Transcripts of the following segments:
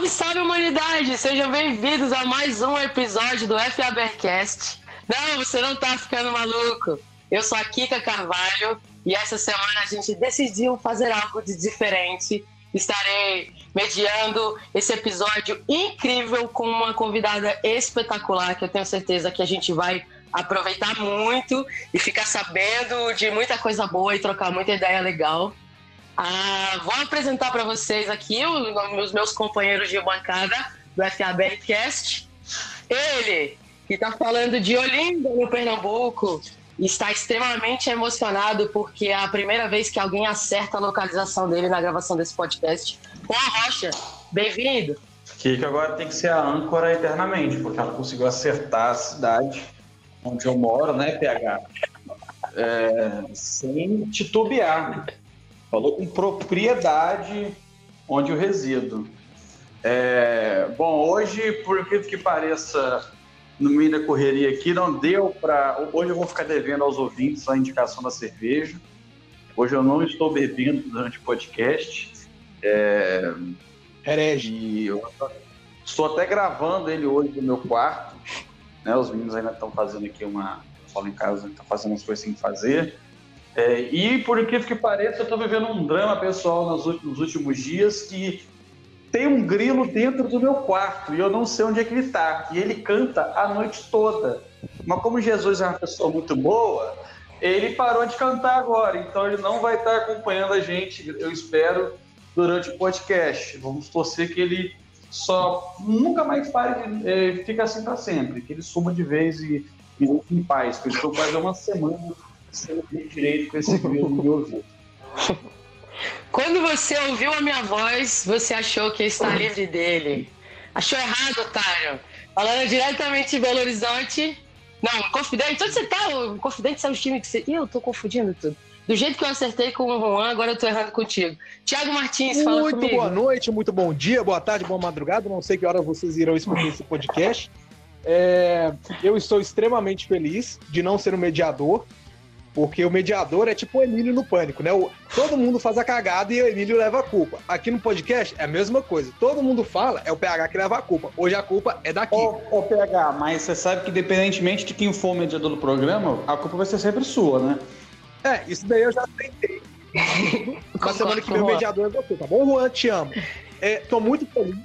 Salve, salve humanidade! Sejam bem-vindos a mais um episódio do FABcast. Não, você não tá ficando maluco. Eu sou a Kika Carvalho e essa semana a gente decidiu fazer algo de diferente. Estarei mediando esse episódio incrível com uma convidada espetacular que eu tenho certeza que a gente vai aproveitar muito e ficar sabendo de muita coisa boa e trocar muita ideia legal. Ah, vou apresentar para vocês aqui os meus companheiros de bancada do FABcast. Ele, que está falando de Olinda, no Pernambuco, está extremamente emocionado porque é a primeira vez que alguém acerta a localização dele na gravação desse podcast. Juan Rocha, bem-vindo. Que agora tem que ser a âncora eternamente, porque ela conseguiu acertar a cidade onde eu moro, né, PH? É, sem titubear. Falou com propriedade onde eu resido. É, bom, hoje, por que que pareça, no meio da correria aqui, não deu para. Hoje eu vou ficar devendo aos ouvintes a indicação da cerveja. Hoje eu não estou bebendo durante o podcast. É, Herege. Eu estou até gravando ele hoje no meu quarto. Né, os meninos ainda estão fazendo aqui uma. Só em casa, estão fazendo as coisas sem fazer. É, e por incrível que pareça, eu estou vivendo um drama pessoal nos últimos, nos últimos dias que tem um grilo dentro do meu quarto e eu não sei onde é que ele está. E ele canta a noite toda. Mas como Jesus é uma pessoa muito boa, ele parou de cantar agora, então ele não vai estar acompanhando a gente, eu espero, durante o podcast. Vamos torcer que ele só nunca mais pare de é, fica assim para sempre, que ele suma de vez e, e em paz, porque eu estou quase uma semana sem direito com esse grilo no meu ouvido. Quando você ouviu a minha voz, você achou que está livre dele. Achou errado, otário. Falando diretamente de Belo Horizonte. Não, Confidente, onde você tá? O Confidente é o time que você. Ih, eu tô confundindo tudo. Do jeito que eu acertei com o Juan, agora eu tô errando contigo. Tiago Martins, fala muito comigo. Muito boa noite, muito bom dia, boa tarde, boa madrugada. Não sei que hora vocês irão escutar esse podcast. É, eu estou extremamente feliz de não ser o mediador, porque o mediador é tipo o Emílio no pânico, né? O, todo mundo faz a cagada e o Emílio leva a culpa. Aqui no podcast é a mesma coisa. Todo mundo fala, é o PH que leva a culpa. Hoje a culpa é daqui. Ô, ô PH, mas você sabe que independentemente de quem for o mediador do programa, a culpa vai ser sempre sua, né? É, isso daí eu já tentei. Na semana que vem o mediador é você, tá bom, Juan? Te amo. É, tô muito feliz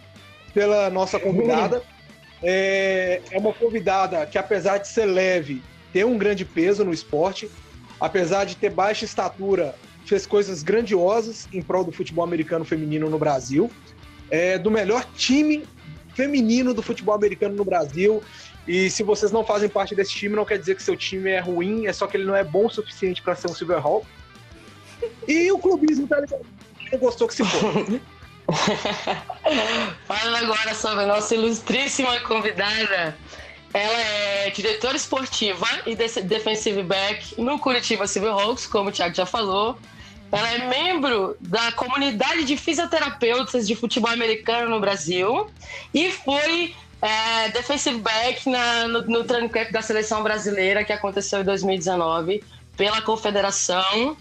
pela nossa convidada. É, é uma convidada que, apesar de ser leve, tem um grande peso no esporte apesar de ter baixa estatura, fez coisas grandiosas em prol do futebol americano feminino no Brasil. É do melhor time feminino do futebol americano no Brasil. E se vocês não fazem parte desse time, não quer dizer que seu time é ruim, é só que ele não é bom o suficiente para ser um Silver Hall. E o clubismo tá ligado. Não gostou que se for. Falando agora sobre a nossa ilustríssima convidada, ela é diretora esportiva e defensive back no Curitiba Silverhawks, como o Thiago já falou. Ela é membro da comunidade de fisioterapeutas de futebol americano no Brasil e foi é, defensive back na, no, no training camp da seleção brasileira que aconteceu em 2019 pela Confederação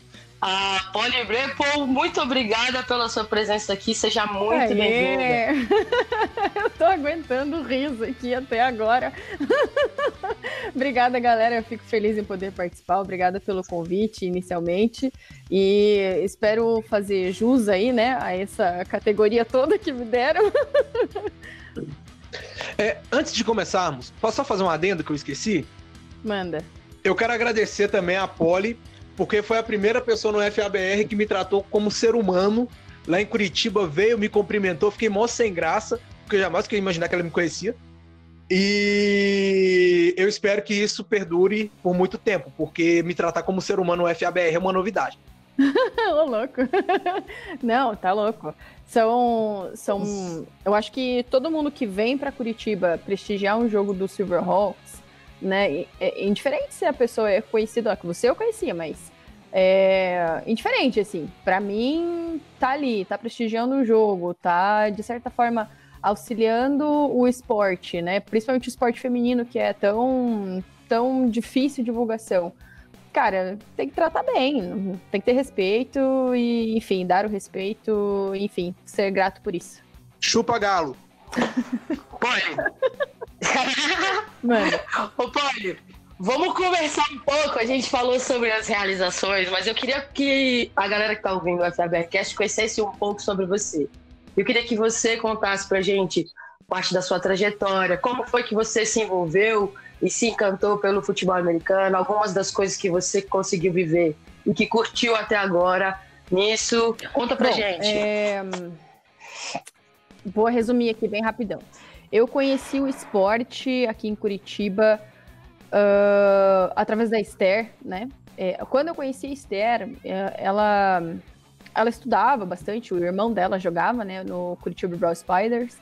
a Polly Brepol, muito obrigada pela sua presença aqui. Seja muito bem-vinda. Eu tô aguentando o riso aqui até agora. obrigada, galera. Eu fico feliz em poder participar. Obrigada pelo convite inicialmente. E espero fazer jus aí, né, a essa categoria toda que me deram. É, antes de começarmos, posso só fazer um adendo que eu esqueci? Manda. Eu quero agradecer também a Polly porque foi a primeira pessoa no FABR que me tratou como ser humano. Lá em Curitiba veio, me cumprimentou, fiquei mó sem graça, porque eu jamais queria imaginar que ela me conhecia. E eu espero que isso perdure por muito tempo, porque me tratar como ser humano no FABR é uma novidade. Ô, louco. Não, tá louco. São, são. Eu acho que todo mundo que vem para Curitiba prestigiar um jogo do Silverhawks né? É, indiferente se a pessoa é conhecida, que você eu conhecia, mas é indiferente, assim. Para mim, tá ali, tá prestigiando o jogo, tá, de certa forma, auxiliando o esporte, né? Principalmente o esporte feminino, que é tão, tão difícil de divulgação. Cara, tem que tratar bem, tem que ter respeito e, enfim, dar o respeito, enfim, ser grato por isso. Chupa galo. Poli. Mano. Ô, Poli, vamos conversar um pouco. A gente falou sobre as realizações, mas eu queria que a galera que tá ouvindo o FABRCast conhecesse um pouco sobre você. Eu queria que você contasse pra gente parte da sua trajetória, como foi que você se envolveu e se encantou pelo futebol americano, algumas das coisas que você conseguiu viver e que curtiu até agora nisso. Conta pra Bom, gente. É... Vou resumir aqui bem rapidão. Eu conheci o esporte aqui em Curitiba uh, através da Esther, né? É, quando eu conheci a Esther, é, ela, ela estudava bastante, o irmão dela jogava né, no Curitiba Brawl Spiders.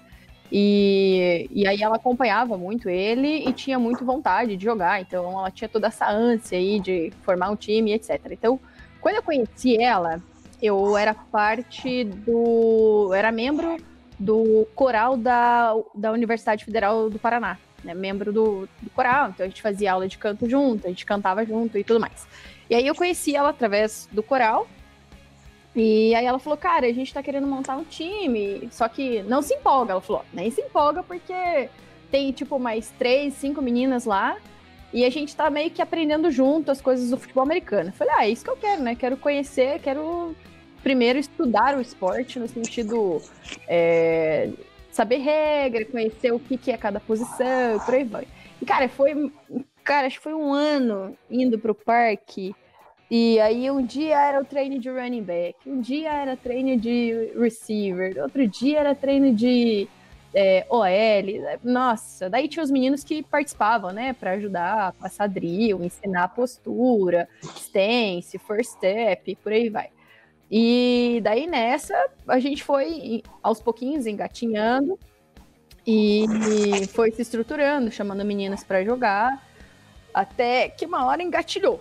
E, e aí ela acompanhava muito ele e tinha muito vontade de jogar. Então ela tinha toda essa ânsia aí de formar um time, etc. Então, quando eu conheci ela, eu era parte do. era membro do coral da, da Universidade Federal do Paraná, né? Membro do, do coral. Então a gente fazia aula de canto junto, a gente cantava junto e tudo mais. E aí eu conheci ela através do coral e aí ela falou, cara, a gente tá querendo montar um time, só que não se empolga. Ela falou, nem se empolga porque tem, tipo, mais três, cinco meninas lá e a gente tá meio que aprendendo junto as coisas do futebol americano. Eu falei, ah, é isso que eu quero, né? Quero conhecer, quero primeiro estudar o esporte no sentido é, saber regra, conhecer o que, que é cada posição, por aí vai. E, cara, foi, cara, acho que foi um ano indo pro parque e aí um dia era o treino de running back, um dia era treino de receiver, outro dia era treino de é, OL. Nossa, daí tinha os meninos que participavam, né, para ajudar a passar drill, ensinar postura, stance, first step, por aí vai. E daí nessa a gente foi aos pouquinhos engatinhando e foi se estruturando, chamando meninas para jogar. Até que uma hora engatilhou.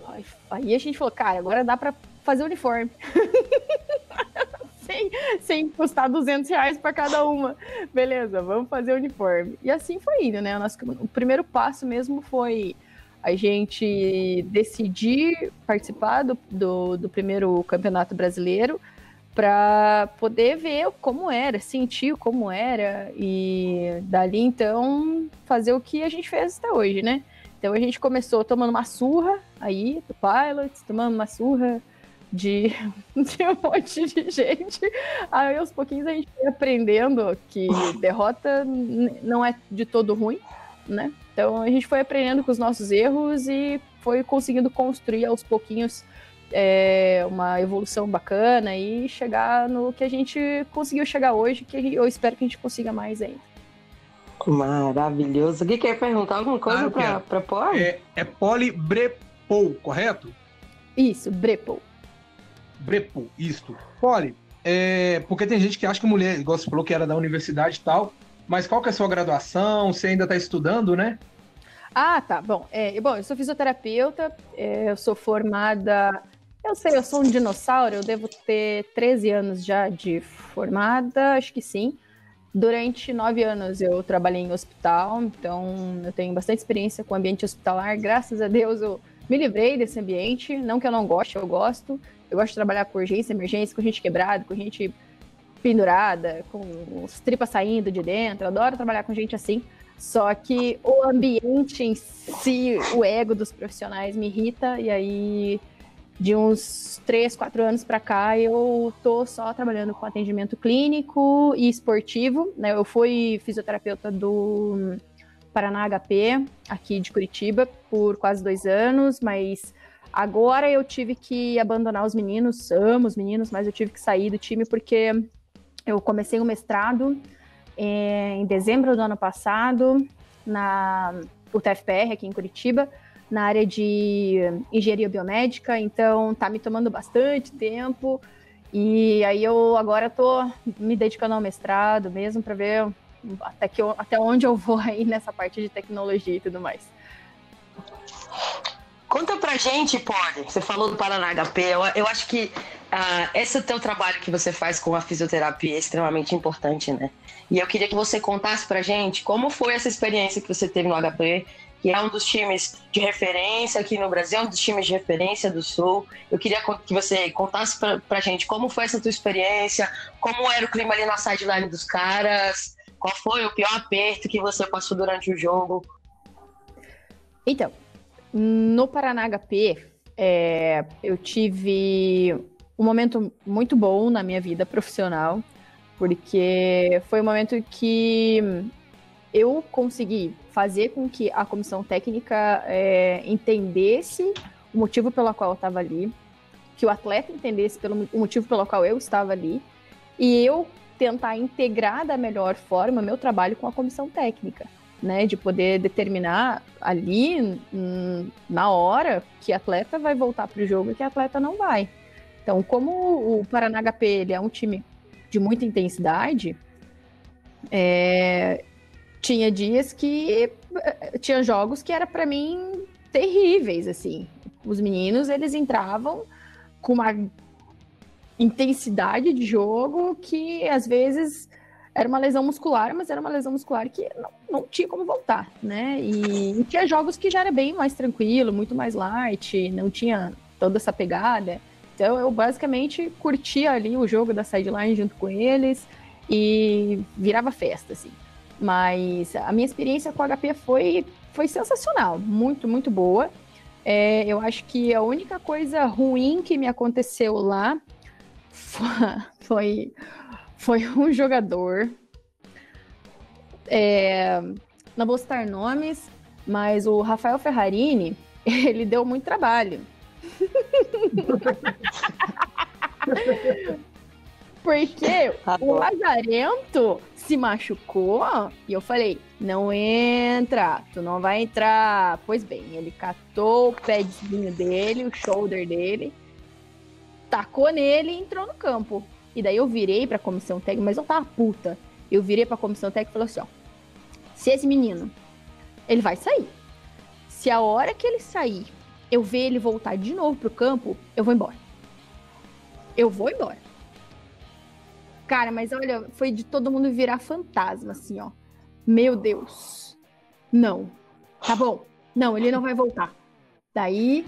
Aí a gente falou, cara, agora dá para fazer uniforme. sem, sem custar 200 reais para cada uma. Beleza, vamos fazer uniforme. E assim foi indo, né? O, nosso, o primeiro passo mesmo foi a gente decidir participar do, do, do primeiro campeonato brasileiro para poder ver como era, sentir como era e dali então fazer o que a gente fez até hoje, né? Então a gente começou tomando uma surra aí do Pilot, tomando uma surra de, de um monte de gente. Aí aos pouquinhos a gente foi aprendendo que derrota não é de todo ruim, né? Então a gente foi aprendendo com os nossos erros e foi conseguindo construir aos pouquinhos é, uma evolução bacana e chegar no que a gente conseguiu chegar hoje, que eu espero que a gente consiga mais ainda. Maravilhoso. O que quer perguntar alguma coisa ah, para Poli? É, é Poli Brepou, correto? Isso, Brepou. Brepou, isto. Poli, é, porque tem gente que acha que mulher, igual você falou que era da universidade e tal, mas qual que é a sua graduação? Você ainda está estudando, né? Ah, tá. Bom, é, bom, eu sou fisioterapeuta, é, eu sou formada. Eu sei, eu sou um dinossauro, eu devo ter 13 anos já de formada, acho que sim. Durante nove anos eu trabalhei em hospital, então eu tenho bastante experiência com ambiente hospitalar. Graças a Deus eu me livrei desse ambiente. Não que eu não goste, eu gosto. Eu gosto de trabalhar com urgência, emergência, com gente quebrada, com gente pendurada, com os tripas saindo de dentro. Eu adoro trabalhar com gente assim. Só que o ambiente em si, o ego dos profissionais me irrita, e aí de uns três, quatro anos para cá, eu tô só trabalhando com atendimento clínico e esportivo, né? Eu fui fisioterapeuta do Paraná HP, aqui de Curitiba, por quase dois anos, mas agora eu tive que abandonar os meninos, amo os meninos, mas eu tive que sair do time porque eu comecei o mestrado é, em dezembro do ano passado, na UTFPR, aqui em Curitiba, na área de engenharia biomédica, então tá me tomando bastante tempo. E aí eu agora tô me dedicando ao mestrado mesmo para ver até, que eu, até onde eu vou aí nessa parte de tecnologia e tudo mais. Conta pra gente, Poli. Você falou do Paraná HP. Eu, eu acho que uh, esse teu trabalho que você faz com a fisioterapia é extremamente importante, né? E eu queria que você contasse pra gente como foi essa experiência que você teve no HP que é um dos times de referência aqui no Brasil, um dos times de referência do Sul. Eu queria que você contasse pra, pra gente como foi essa tua experiência, como era o clima ali na sideline dos caras, Qual foi o pior aperto que você passou durante o jogo? Então, no Paraná HP, é, eu tive um momento muito bom na minha vida profissional, porque foi um momento que eu consegui fazer com que a comissão técnica é, entendesse o motivo pelo qual eu estava ali, que o atleta entendesse pelo, o motivo pelo qual eu estava ali, e eu tentar integrar da melhor forma meu trabalho com a comissão técnica, né, de poder determinar ali hum, na hora que atleta vai voltar para o jogo e que atleta não vai. Então, como o Paraná HP ele é um time de muita intensidade, é, tinha dias que eh, tinha jogos que era para mim terríveis assim. Os meninos eles entravam com uma intensidade de jogo que às vezes era uma lesão muscular, mas era uma lesão muscular que não, não tinha como voltar, né? E, e, tinha jogos que já era bem mais tranquilo, muito mais light, não tinha toda essa pegada. Então eu basicamente curtia ali o jogo da sideline junto com eles e virava festa, assim. Mas a minha experiência com o HP foi, foi sensacional, muito, muito boa. É, eu acho que a única coisa ruim que me aconteceu lá foi, foi um jogador. É, não vou citar nomes, mas o Rafael Ferrarini, ele deu muito trabalho. Porque o Lazarento se machucou e eu falei: não entra, tu não vai entrar. Pois bem, ele catou o pedzinho dele, o shoulder dele, tacou nele e entrou no campo. E daí eu virei pra comissão técnica, mas eu tava puta. Eu virei pra comissão técnica e falei assim: ó, se esse menino, ele vai sair. Se a hora que ele sair, eu ver ele voltar de novo pro campo, eu vou embora. Eu vou embora. Cara, mas olha, foi de todo mundo virar fantasma, assim, ó. Meu Deus. Não. Tá bom. Não, ele não vai voltar. Daí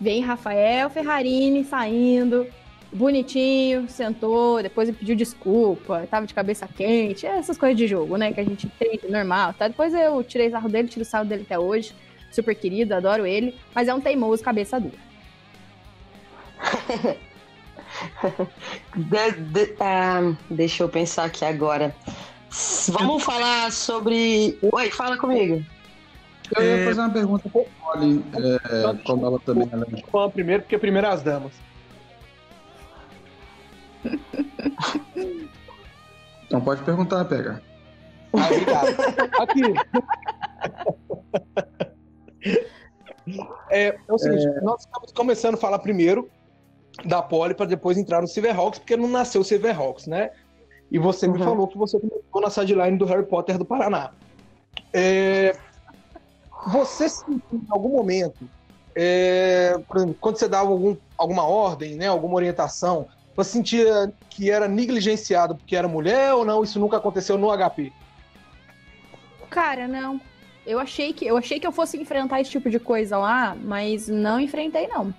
vem Rafael Ferrarini saindo, bonitinho, sentou, depois ele pediu desculpa, tava de cabeça quente, essas coisas de jogo, né? Que a gente tem normal, tá? Depois eu tirei sarro dele, tiro sarro dele até hoje. Super querido, adoro ele, mas é um teimoso cabeça dura. de, de, uh, deixa eu pensar aqui agora. Vamos falar sobre. Oi, fala comigo. Eu ia é, fazer uma pergunta para o Polly, é, como ela também é primeiro, porque primeiro as damas. Então pode perguntar, pega. Ah, obrigado. Aqui. É, é o seguinte, é... nós estamos começando a falar primeiro da Poli para depois entrar no Silverhawks, porque não nasceu o Silverhawks, né? E você uhum. me falou que você começou na sideline do Harry Potter do Paraná. É... Você sentiu em algum momento, é... por exemplo, quando você dava algum, alguma ordem, né, alguma orientação, você sentia que era negligenciado porque era mulher ou não? Isso nunca aconteceu no HP? Cara, não. Eu achei que eu achei que eu fosse enfrentar esse tipo de coisa lá, mas não enfrentei não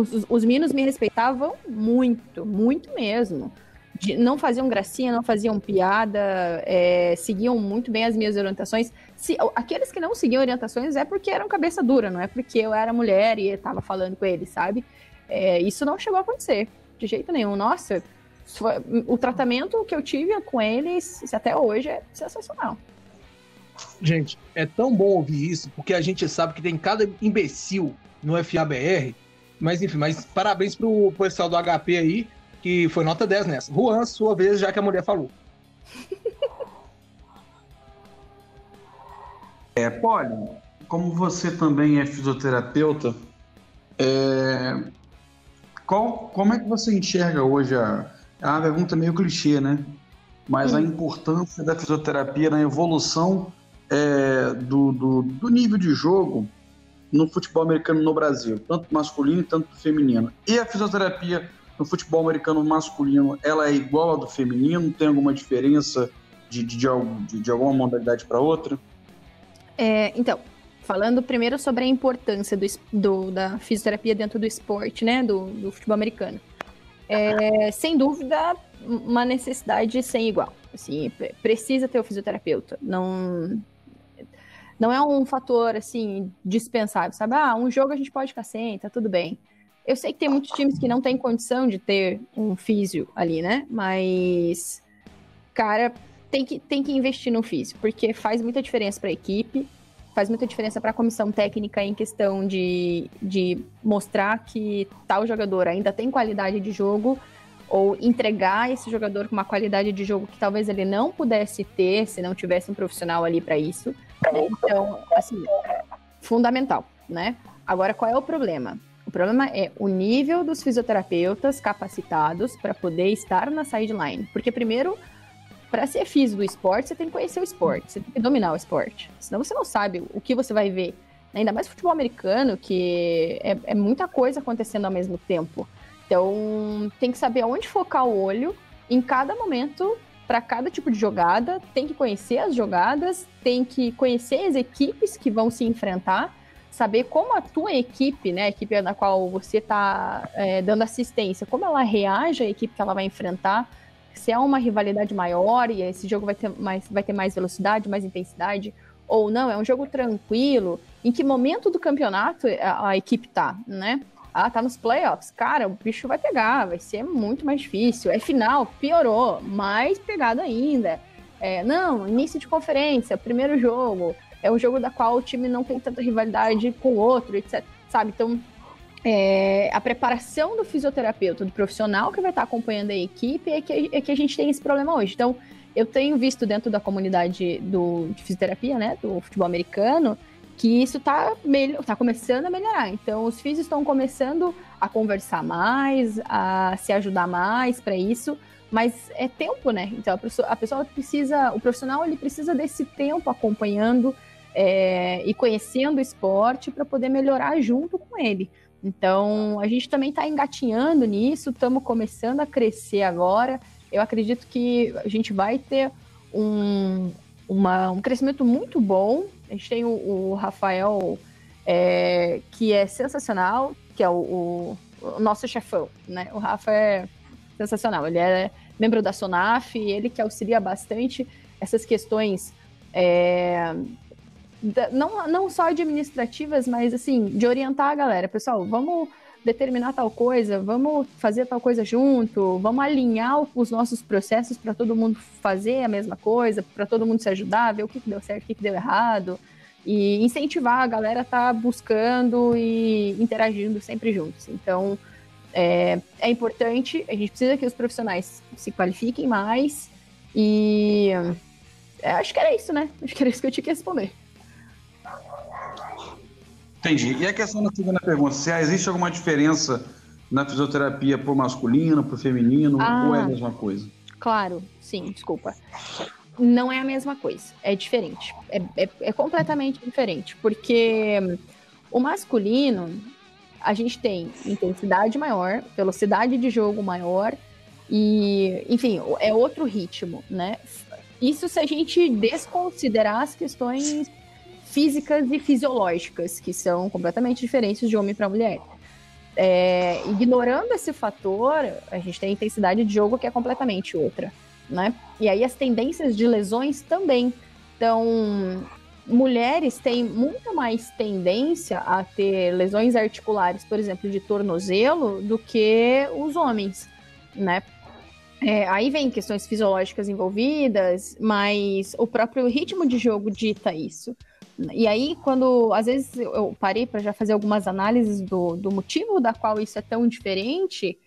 os, os meninos me respeitavam muito, muito mesmo. De, não faziam gracinha, não faziam piada, é, seguiam muito bem as minhas orientações. Se, aqueles que não seguiam orientações é porque eram cabeça dura, não é porque eu era mulher e estava falando com eles, sabe? É, isso não chegou a acontecer, de jeito nenhum. Nossa, foi, o tratamento que eu tive com eles até hoje é sensacional. Gente, é tão bom ouvir isso, porque a gente sabe que tem cada imbecil no FABR mas enfim, mas parabéns pro pessoal do HP aí, que foi nota 10 nessa. Juan, sua vez, já que a mulher falou. É, Polly, como você também é fisioterapeuta, é, qual, como é que você enxerga hoje a. É uma pergunta meio clichê, né? Mas hum. a importância da fisioterapia na evolução é, do, do, do nível de jogo no futebol americano no Brasil, tanto masculino quanto feminino. E a fisioterapia no futebol americano masculino, ela é igual à do feminino? Tem alguma diferença de, de, de, de alguma modalidade para outra? É, então, falando primeiro sobre a importância do, do, da fisioterapia dentro do esporte, né, do, do futebol americano. É, sem dúvida, uma necessidade sem igual. Assim, precisa ter o fisioterapeuta. Não, não é um fator, assim, dispensável, sabe? Ah, um jogo a gente pode ficar sem, tá tudo bem. Eu sei que tem muitos times que não têm condição de ter um físio ali, né? Mas, cara, tem que, tem que investir no físio, porque faz muita diferença para a equipe, faz muita diferença para a comissão técnica em questão de, de mostrar que tal jogador ainda tem qualidade de jogo ou entregar esse jogador com uma qualidade de jogo que talvez ele não pudesse ter se não tivesse um profissional ali para isso. Então, assim, fundamental, né? Agora, qual é o problema? O problema é o nível dos fisioterapeutas capacitados para poder estar na sideline. Porque, primeiro, para ser físico do esporte, você tem que conhecer o esporte, você tem que dominar o esporte. Senão você não sabe o que você vai ver. Ainda mais futebol americano, que é, é muita coisa acontecendo ao mesmo tempo. Então, tem que saber onde focar o olho em cada momento, para cada tipo de jogada, tem que conhecer as jogadas, tem que conhecer as equipes que vão se enfrentar, saber como a tua equipe, né, a equipe na qual você está é, dando assistência, como ela reage à equipe que ela vai enfrentar, se é uma rivalidade maior e esse jogo vai ter mais, vai ter mais velocidade, mais intensidade, ou não, é um jogo tranquilo, em que momento do campeonato a, a equipe tá, né? Ah, tá nos playoffs. Cara, o bicho vai pegar, vai ser muito mais difícil. É final, piorou, mais pegado ainda. É, não, início de conferência, primeiro jogo. É um jogo da qual o time não tem tanta rivalidade com o outro, etc. Sabe? Então, é, a preparação do fisioterapeuta, do profissional que vai estar acompanhando a equipe, é que, é que a gente tem esse problema hoje. Então, eu tenho visto dentro da comunidade do, de fisioterapia, né, do futebol americano, que isso está tá começando a melhorar. Então, os filhos estão começando a conversar mais, a se ajudar mais para isso, mas é tempo, né? Então, a pessoa, a pessoa, precisa, o profissional, ele precisa desse tempo acompanhando é, e conhecendo o esporte para poder melhorar junto com ele. Então, a gente também está engatinhando nisso, estamos começando a crescer agora. Eu acredito que a gente vai ter um, uma, um crescimento muito bom a gente tem o, o Rafael, é, que é sensacional, que é o, o, o, nosso chefão, né? O Rafa é sensacional. Ele é membro da SONAF, ele que auxilia bastante essas questões, é, não, não só administrativas, mas assim, de orientar a galera. Pessoal, vamos determinar tal coisa, vamos fazer tal coisa junto, vamos alinhar os nossos processos para todo mundo fazer a mesma coisa, para todo mundo se ajudar, ver o que, que deu certo, o que, que deu errado, e incentivar a galera a estar tá buscando e interagindo sempre juntos. Então, é, é importante, a gente precisa que os profissionais se qualifiquem mais e é, acho que era isso, né? Acho que era isso que eu tinha que responder. Entendi. E a questão da segunda pergunta, se existe alguma diferença na fisioterapia pro masculino, pro feminino, ah, ou é a mesma coisa? Claro, sim, desculpa. Não é a mesma coisa, é diferente. É, é, é completamente diferente, porque o masculino, a gente tem intensidade maior, velocidade de jogo maior, e, enfim, é outro ritmo, né? Isso se a gente desconsiderar as questões físicas e fisiológicas, que são completamente diferentes de homem para mulher. É, ignorando esse fator, a gente tem a intensidade de jogo que é completamente outra, né? E aí as tendências de lesões também. Então, mulheres têm muito mais tendência a ter lesões articulares, por exemplo, de tornozelo, do que os homens, né? É, aí vem questões fisiológicas envolvidas, mas o próprio ritmo de jogo dita isso. E aí, quando às vezes eu parei para já fazer algumas análises do, do motivo da qual isso é tão diferente,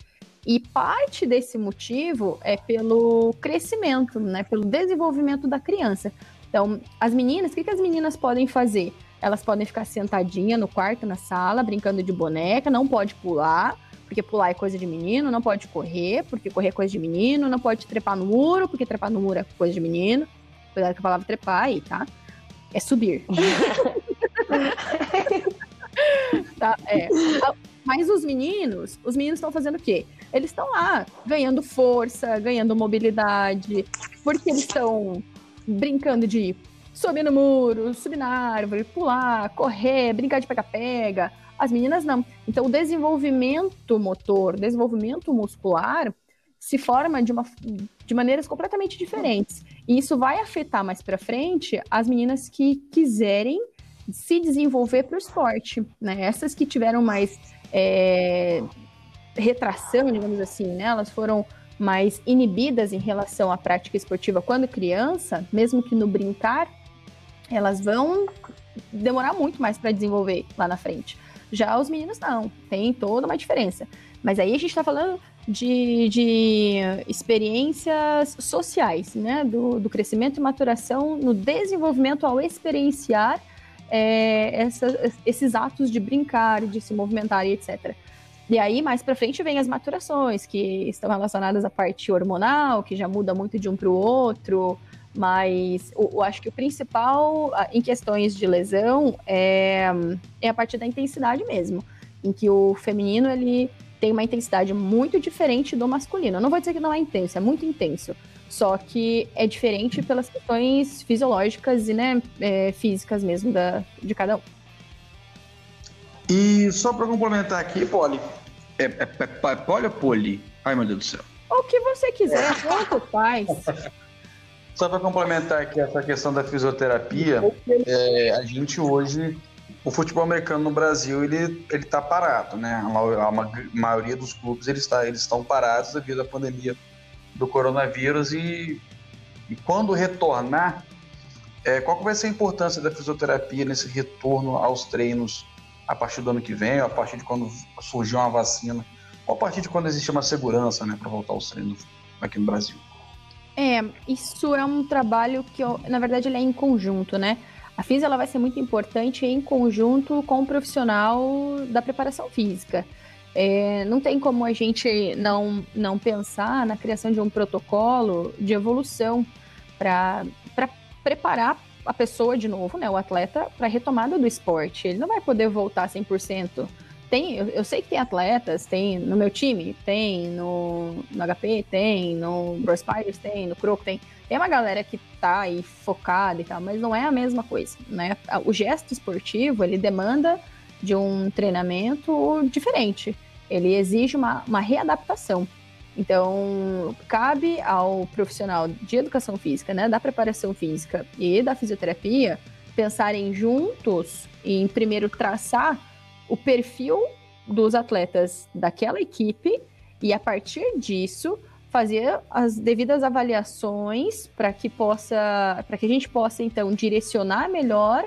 e parte desse motivo é pelo crescimento, né, pelo desenvolvimento da criança. Então, as meninas, o que, que as meninas podem fazer? Elas podem ficar sentadinha no quarto, na sala, brincando de boneca, não pode pular, porque pular é coisa de menino, não pode correr, porque correr é coisa de menino, não pode trepar no muro, porque trepar no muro é coisa de menino. Cuidado com a palavra trepar aí, tá? É subir. tá, é. Mas os meninos, os meninos estão fazendo o quê? Eles estão lá ganhando força, ganhando mobilidade, porque eles estão brincando de subir no muro, subir na árvore, pular, correr, brincar de pega-pega. As meninas não. Então, o desenvolvimento motor, desenvolvimento muscular se forma de, uma, de maneiras completamente diferentes. E isso vai afetar mais para frente as meninas que quiserem se desenvolver para o esporte. Né? Essas que tiveram mais é, retração, digamos assim, né? elas foram mais inibidas em relação à prática esportiva quando criança, mesmo que no brincar, elas vão demorar muito mais para desenvolver lá na frente. Já os meninos não, tem toda uma diferença. Mas aí a gente está falando de, de, experiências sociais, né? Do, do, crescimento e maturação no desenvolvimento ao experienciar é, essa, esses atos de brincar, de se movimentar e etc. E aí, mais para frente, vem as maturações, que estão relacionadas à parte hormonal, que já muda muito de um para o outro, mas eu, acho que o principal em questões de lesão é, é a parte da intensidade mesmo, em que o feminino ele tem uma intensidade muito diferente do masculino. Eu não vou dizer que não é intenso, é muito intenso. Só que é diferente pelas questões fisiológicas e né, é, físicas mesmo da, de cada um. E só para complementar aqui, Poli, é, é, é, é Poli ou Poli? Ai, meu Deus do céu. O que você quiser, tanto faz. Só para complementar aqui essa questão da fisioterapia, é, a gente hoje, o futebol americano no Brasil, ele ele está parado, né? A, maioria dos clubes eles, está, eles estão parados devido à pandemia do coronavírus e, e quando retornar, é, qual vai ser a importância da fisioterapia nesse retorno aos treinos a partir do ano que vem, a partir de quando surgir uma vacina, ou a partir de quando existe uma segurança, né, para voltar aos treinos aqui no Brasil? É, isso é um trabalho que, na verdade, ele é em conjunto, né? A FIS ela vai ser muito importante em conjunto com o profissional da preparação física. É, não tem como a gente não, não pensar na criação de um protocolo de evolução para preparar a pessoa de novo, né, o atleta, para a retomada do esporte. Ele não vai poder voltar 100%. Tem, eu, eu, sei que tem atletas, tem no meu time, tem no, no HP, tem no Bro Spiders, tem no Croco, tem. Tem uma galera que tá aí focada e tal, mas não é a mesma coisa, né? O gesto esportivo, ele demanda de um treinamento diferente. Ele exige uma, uma readaptação. Então, cabe ao profissional de educação física, né, da preparação física e da fisioterapia, pensarem juntos em primeiro traçar o perfil dos atletas daquela equipe e a partir disso fazer as devidas avaliações para que possa, para que a gente possa então direcionar melhor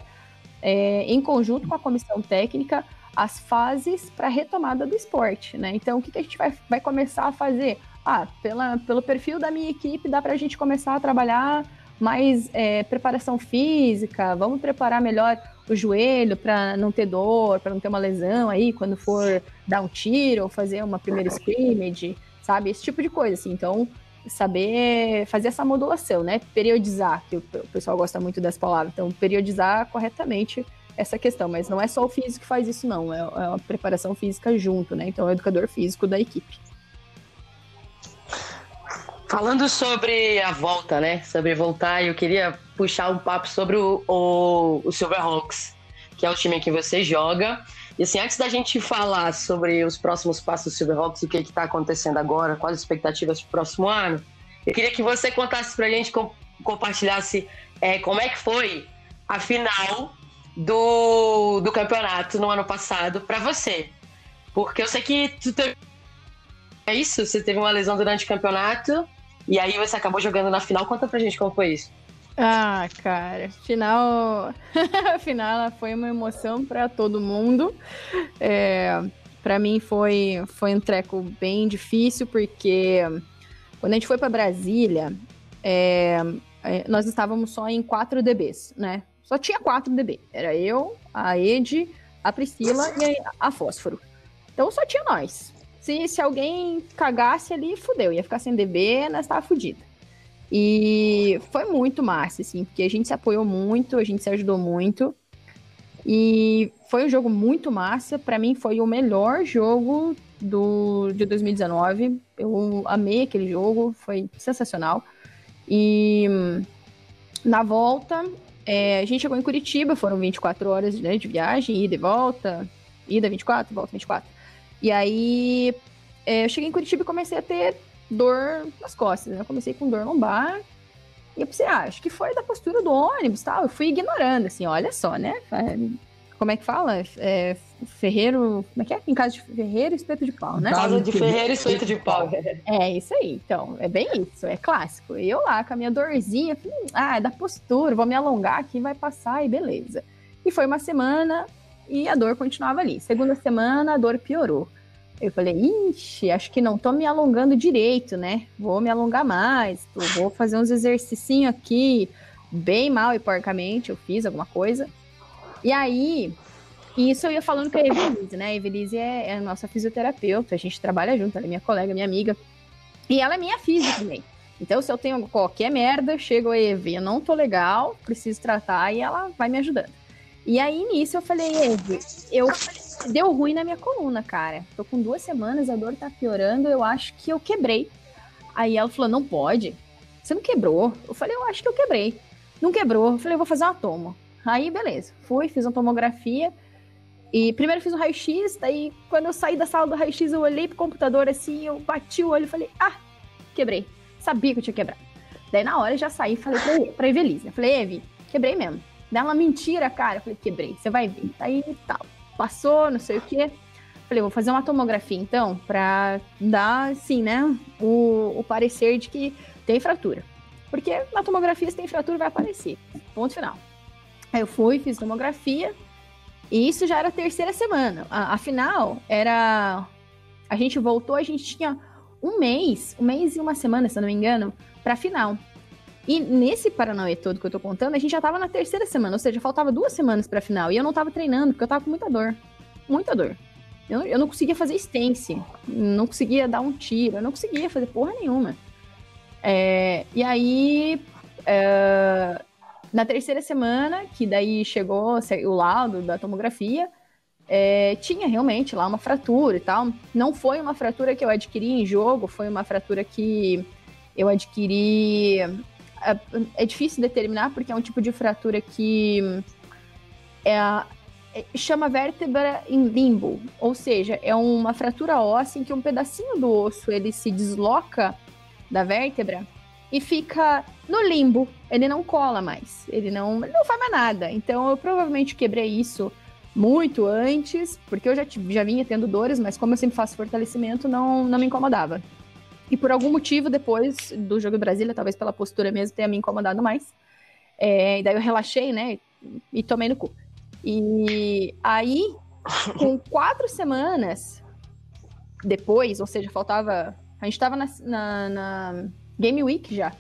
é, em conjunto com a comissão técnica as fases para retomada do esporte, né? Então, o que, que a gente vai, vai começar a fazer? Ah, pela, pelo perfil da minha equipe, dá para a gente começar a trabalhar mais é, preparação física, vamos preparar melhor o joelho para não ter dor, para não ter uma lesão aí quando for dar um tiro ou fazer uma primeira scrimmage, sabe? Esse tipo de coisa, assim. Então, saber fazer essa modulação, né? Periodizar, que o pessoal gosta muito dessa palavra. Então, periodizar corretamente essa questão, mas não é só o físico que faz isso, não. É, é a preparação física junto, né? Então, é o educador físico da equipe. Falando sobre a volta, né? Sobre voltar, eu queria puxar um papo sobre o, o, o Silverhawks, que é o time que você joga. E assim, antes da gente falar sobre os próximos passos do Silverhawks, o que está acontecendo agora, quais as expectativas para o próximo ano, eu queria que você contasse para a gente, com, compartilhasse é, como é que foi a final do, do campeonato no ano passado para você. Porque eu sei que tu teve. É isso? Você teve uma lesão durante o campeonato e aí você acabou jogando na final. Conta pra gente como foi isso. Ah, cara, final, final foi uma emoção para todo mundo. É, para mim foi foi um treco bem difícil porque quando a gente foi para Brasília, é, é, nós estávamos só em 4 DBs, né? Só tinha 4 DB. Era eu, a Ed, a Priscila e a Fósforo. Então só tinha nós se, se alguém cagasse ali, fudeu, ia ficar sem DB, nós tava fudida. E foi muito massa, assim, porque a gente se apoiou muito, a gente se ajudou muito. E foi um jogo muito massa. Para mim, foi o melhor jogo do, de 2019. Eu amei aquele jogo, foi sensacional. E na volta, é, a gente chegou em Curitiba, foram 24 horas né, de viagem, ida e volta. Ida 24, volta 24. E aí é, eu cheguei em Curitiba e comecei a ter dor nas costas. Né? Eu comecei com dor lombar. E eu pensei, ah, acho que foi da postura do ônibus tal. Eu fui ignorando, assim, olha só, né? Como é que fala? É, ferreiro. Como é que é? Em casa de ferreiro, espeto de pau, né? Casa de ferreiro, espeto de pau. É, isso aí. Então, é bem isso, é clássico. E eu lá com a minha dorzinha, falei, ah, é da postura, vou me alongar aqui, vai passar e beleza. E foi uma semana e a dor continuava ali. Segunda semana, a dor piorou. Eu falei, ixi, acho que não tô me alongando direito, né? Vou me alongar mais, vou fazer uns exercícios aqui, bem mal e porcamente, eu fiz alguma coisa. E aí, isso eu ia falando com a Evelise, né? A Evelise é, é a nossa fisioterapeuta, a gente trabalha junto, ela é minha colega, minha amiga. E ela é minha física também. Então, se eu tenho qualquer merda, chego a Eve, eu não tô legal, preciso tratar, e ela vai me ajudando. E aí, nisso, eu falei, Eve, eu deu ruim na minha coluna, cara. Tô com duas semanas, a dor tá piorando, eu acho que eu quebrei. Aí ela falou, não pode. Você não quebrou? Eu falei, eu acho que eu quebrei. Não quebrou. Eu falei, eu vou fazer uma toma. Aí, beleza. Fui, fiz uma tomografia. E primeiro fiz um raio-x, daí quando eu saí da sala do raio-x, eu olhei pro computador assim, eu bati o olho e falei, ah, quebrei. Sabia que eu tinha quebrado. Daí na hora eu já saí e falei pra, pra Evelise. Falei, Evi, quebrei mesmo. Dá uma mentira, cara. Eu falei, quebrei, você vai ver. Aí tal. Passou, não sei o quê. Falei, vou fazer uma tomografia então, pra dar, assim, né, o, o parecer de que tem fratura. Porque na tomografia, se tem fratura, vai aparecer. Ponto final. Aí eu fui, fiz tomografia, e isso já era a terceira semana. Afinal, era. A gente voltou, a gente tinha um mês, um mês e uma semana, se eu não me engano, pra final. E nesse Paranauê todo que eu tô contando, a gente já tava na terceira semana, ou seja, faltava duas semanas pra final. E eu não tava treinando, porque eu tava com muita dor. Muita dor. Eu, eu não conseguia fazer stance, não conseguia dar um tiro, eu não conseguia fazer porra nenhuma. É, e aí, é, na terceira semana, que daí chegou o laudo da tomografia, é, tinha realmente lá uma fratura e tal. Não foi uma fratura que eu adquiri em jogo, foi uma fratura que eu adquiri. É, é difícil determinar porque é um tipo de fratura que é, é, chama vértebra em limbo, ou seja, é uma fratura óssea em que um pedacinho do osso ele se desloca da vértebra e fica no limbo. Ele não cola mais, ele não, ele não faz mais nada. Então eu provavelmente quebrei isso muito antes, porque eu já, já vinha tendo dores, mas como eu sempre faço fortalecimento, não, não me incomodava. E por algum motivo, depois do jogo em Brasília, talvez pela postura mesmo, tenha me incomodado mais. É, e daí eu relaxei, né? E tomei no cu. E aí, com quatro semanas depois, ou seja, faltava. A gente tava na, na, na Game Week já.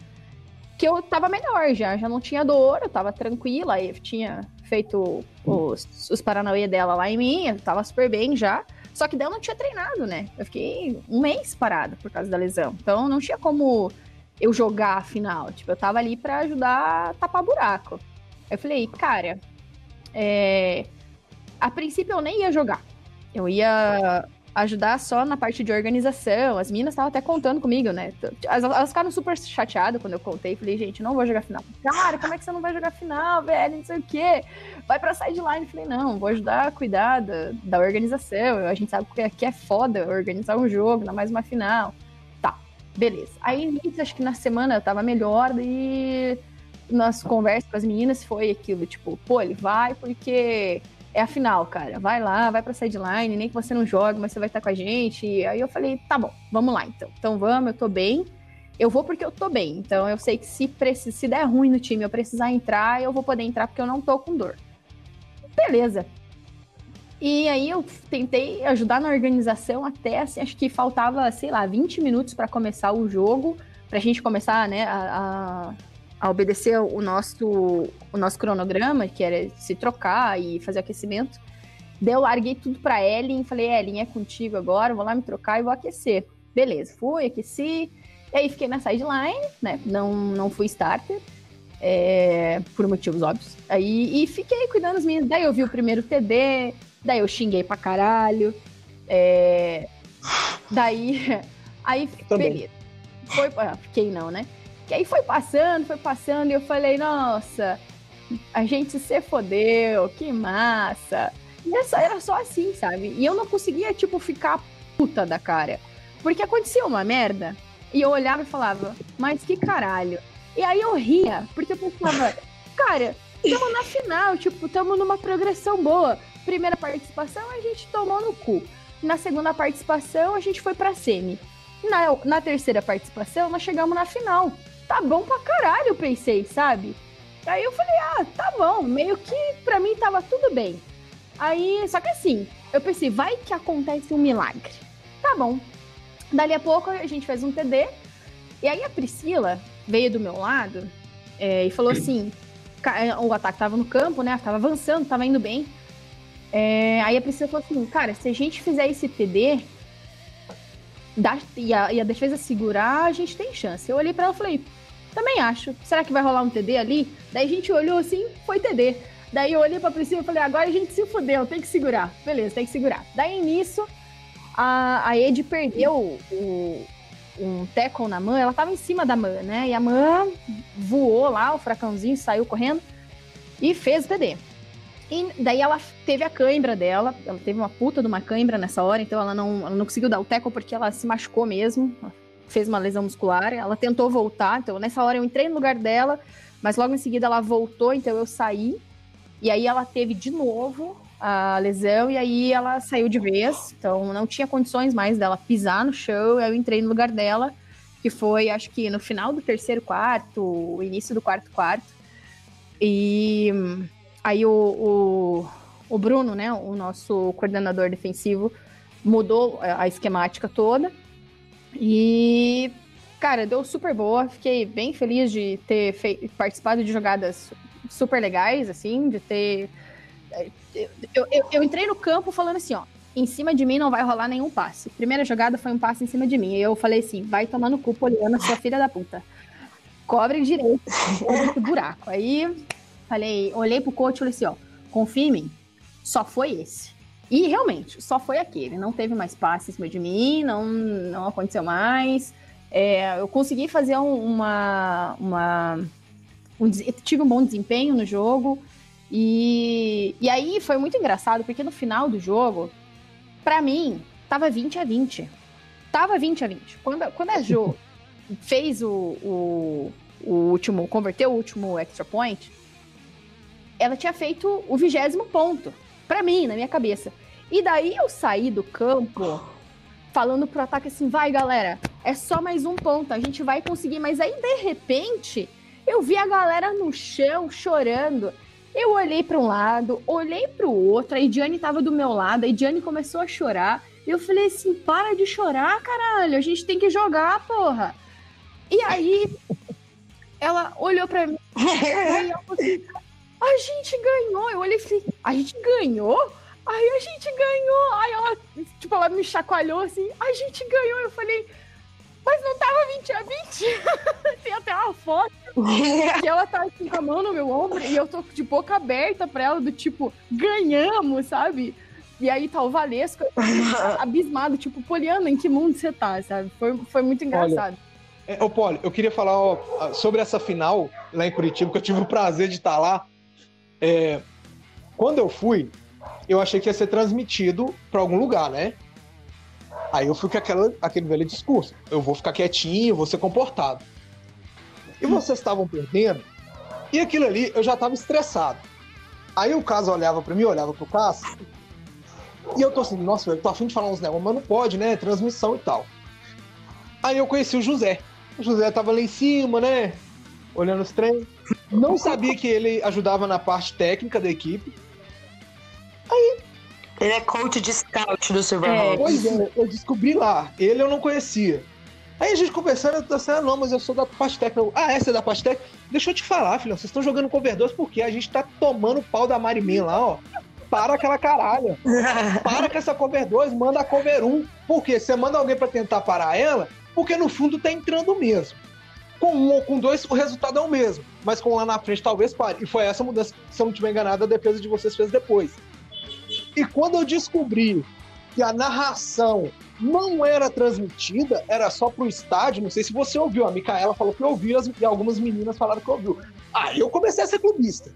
Que eu tava melhor já, já não tinha dor, eu tava tranquila, eu tinha feito os, os Paranauê dela lá em mim, eu tava super bem já. Só que daí eu não tinha treinado, né? Eu fiquei um mês parado por causa da lesão. Então não tinha como eu jogar a final. Tipo, eu tava ali para ajudar a tapar buraco. Aí eu falei, cara, é... a princípio eu nem ia jogar. Eu ia ajudar só na parte de organização. As meninas estavam até contando comigo, né? Elas, elas ficaram super chateadas quando eu contei. Falei, gente, não vou jogar final. Cara, como é que você não vai jogar final, velho? Não sei o quê. Vai pra sideline. Falei, não, vou ajudar a cuidar da, da organização. A gente sabe que aqui é foda organizar um jogo, ainda mais uma final. Tá, beleza. Aí, acho que na semana eu tava melhor e nas conversas com as meninas foi aquilo, tipo, pô, ele vai porque é a final, cara. Vai lá, vai pra sideline, nem que você não jogue, mas você vai estar com a gente. E aí eu falei, tá bom, vamos lá então. Então vamos, eu tô bem. Eu vou porque eu tô bem. Então eu sei que se, precis... se der ruim no time, eu precisar entrar, eu vou poder entrar porque eu não tô com dor. Beleza. E aí eu tentei ajudar na organização até, assim, acho que faltava, sei lá, 20 minutos para começar o jogo, pra gente começar, né, a, a obedecer o nosso, o nosso cronograma, que era se trocar e fazer aquecimento. Daí eu larguei tudo pra Ellen, falei, Ellen, é contigo agora, vou lá me trocar e vou aquecer. Beleza, fui, aqueci, e aí fiquei na sideline, né, não, não fui starter, é, por motivos óbvios. Aí, e fiquei cuidando das minhas, daí eu vi o primeiro TD, daí eu xinguei pra caralho, é, daí, aí, beleza. Foi, ah, fiquei não, né? Que aí foi passando, foi passando, e eu falei, nossa, a gente se fodeu, que massa. E essa era só assim, sabe? E eu não conseguia, tipo, ficar puta da cara. Porque aconteceu uma merda, E eu olhava e falava, mas que caralho. E aí eu ria, porque eu pensava, cara, estamos na final, tipo, estamos numa progressão boa. Primeira participação, a gente tomou no cu. Na segunda participação, a gente foi pra semi. Na, na terceira participação, nós chegamos na final. Tá bom pra caralho, eu pensei, sabe? Aí eu falei, ah, tá bom. Meio que pra mim tava tudo bem. Aí, só que assim, eu pensei, vai que acontece um milagre. Tá bom. Dali a pouco a gente fez um TD. E aí a Priscila veio do meu lado é, e falou assim: é, o ataque tava no campo, né? Tava avançando, tava indo bem. É, aí a Priscila falou assim: cara, se a gente fizer esse TD e, a, e a defesa segurar, a gente tem chance. Eu olhei para ela e falei: também acho. Será que vai rolar um TD ali? Daí a gente olhou assim, foi TD. Daí eu olhei pra Priscila e falei, agora a gente se fudeu, tem que segurar. Beleza, tem que segurar. Daí nisso, a, a Ed perdeu o, um tackle na mão, ela tava em cima da Man, né? E a Man voou lá, o fracãozinho saiu correndo e fez o TD. E daí ela teve a cãibra dela, ela teve uma puta de uma cãibra nessa hora, então ela não, ela não conseguiu dar o tackle porque ela se machucou mesmo, fez uma lesão muscular, ela tentou voltar, então nessa hora eu entrei no lugar dela, mas logo em seguida ela voltou, então eu saí, e aí ela teve de novo a lesão, e aí ela saiu de vez, então não tinha condições mais dela pisar no chão, eu entrei no lugar dela, que foi, acho que no final do terceiro quarto, início do quarto quarto, e aí o, o, o Bruno, né, o nosso coordenador defensivo, mudou a esquemática toda, e, cara, deu super boa. Fiquei bem feliz de ter participado de jogadas super legais, assim, de ter. Eu, eu, eu, entrei no campo falando assim, ó. Em cima de mim não vai rolar nenhum passe. Primeira jogada foi um passe em cima de mim. E eu falei assim: vai tomar no cu, Poliana, sua filha da puta. Cobre direito, esse buraco. Aí falei, olhei pro coach e falei assim: ó, confia em mim. Só foi esse. E realmente, só foi aquele. Não teve mais passe em cima de mim, não, não aconteceu mais. É, eu consegui fazer uma. uma um, tive um bom desempenho no jogo. E, e aí foi muito engraçado, porque no final do jogo, para mim, tava 20 a 20. Tava 20 a 20. Quando, quando a Jo fez o, o, o último, converteu o último extra point, ela tinha feito o vigésimo ponto para mim, na minha cabeça. E daí eu saí do campo falando pro ataque assim: vai galera, é só mais um ponto, a gente vai conseguir. Mas aí de repente eu vi a galera no chão chorando. Eu olhei para um lado, olhei para o outro, a Diane tava do meu lado, a Diane começou a chorar. E eu falei assim: para de chorar, caralho, a gente tem que jogar, porra. E aí ela olhou para mim e falou assim: a gente ganhou. Eu olhei e falei, a gente ganhou? Aí a gente ganhou. Aí ela, tipo, ela me chacoalhou assim, a gente ganhou. Eu falei, mas não tava 20 a 20. Tem até uma foto. que ela tá assim, com a mão no meu ombro e eu tô de boca aberta pra ela, do tipo, ganhamos, sabe? E aí tá o Valesco abismado, tipo, Poliana, em que mundo você tá, sabe? Foi, foi muito engraçado. Olha, é, ô, Poli, eu queria falar ó, sobre essa final lá em Curitiba, que eu tive o prazer de estar lá. É, quando eu fui, eu achei que ia ser transmitido para algum lugar, né? Aí eu fui com aquela, aquele velho discurso. Eu vou ficar quietinho, vou ser comportado. E vocês estavam perdendo, e aquilo ali eu já estava estressado. Aí o Caso olhava para mim, olhava pro Caso, e eu tô assim, nossa, eu tô afim de falar uns negócios, mas não pode, né? Transmissão e tal. Aí eu conheci o José. O José tava lá em cima, né? Olhando os treinos. Não sabia que ele ajudava na parte técnica da equipe. Aí. Ele é coach de scout do Silverhawks. É, pois é, eu descobri lá. Ele eu não conhecia. Aí a gente conversando, eu tô assim, ah, não, mas eu sou da parte técnica. Ah, essa é da parte técnica? Deixa eu te falar, filhão, vocês estão jogando cover 2 porque a gente tá tomando o pau da Marimin lá, ó. Para aquela caralha. Para com essa cover 2, manda a cover 1. Por quê? Você manda alguém para tentar parar ela, porque no fundo tá entrando mesmo. Com um ou com dois, o resultado é o mesmo. Mas com lá na frente, talvez pare. E foi essa mudança, se eu não estiver enganado, a defesa de vocês fez depois. E quando eu descobri que a narração não era transmitida, era só pro estádio, não sei se você ouviu, a Micaela falou que ouviu e algumas meninas falaram que ouviu. Aí eu comecei a ser clubista.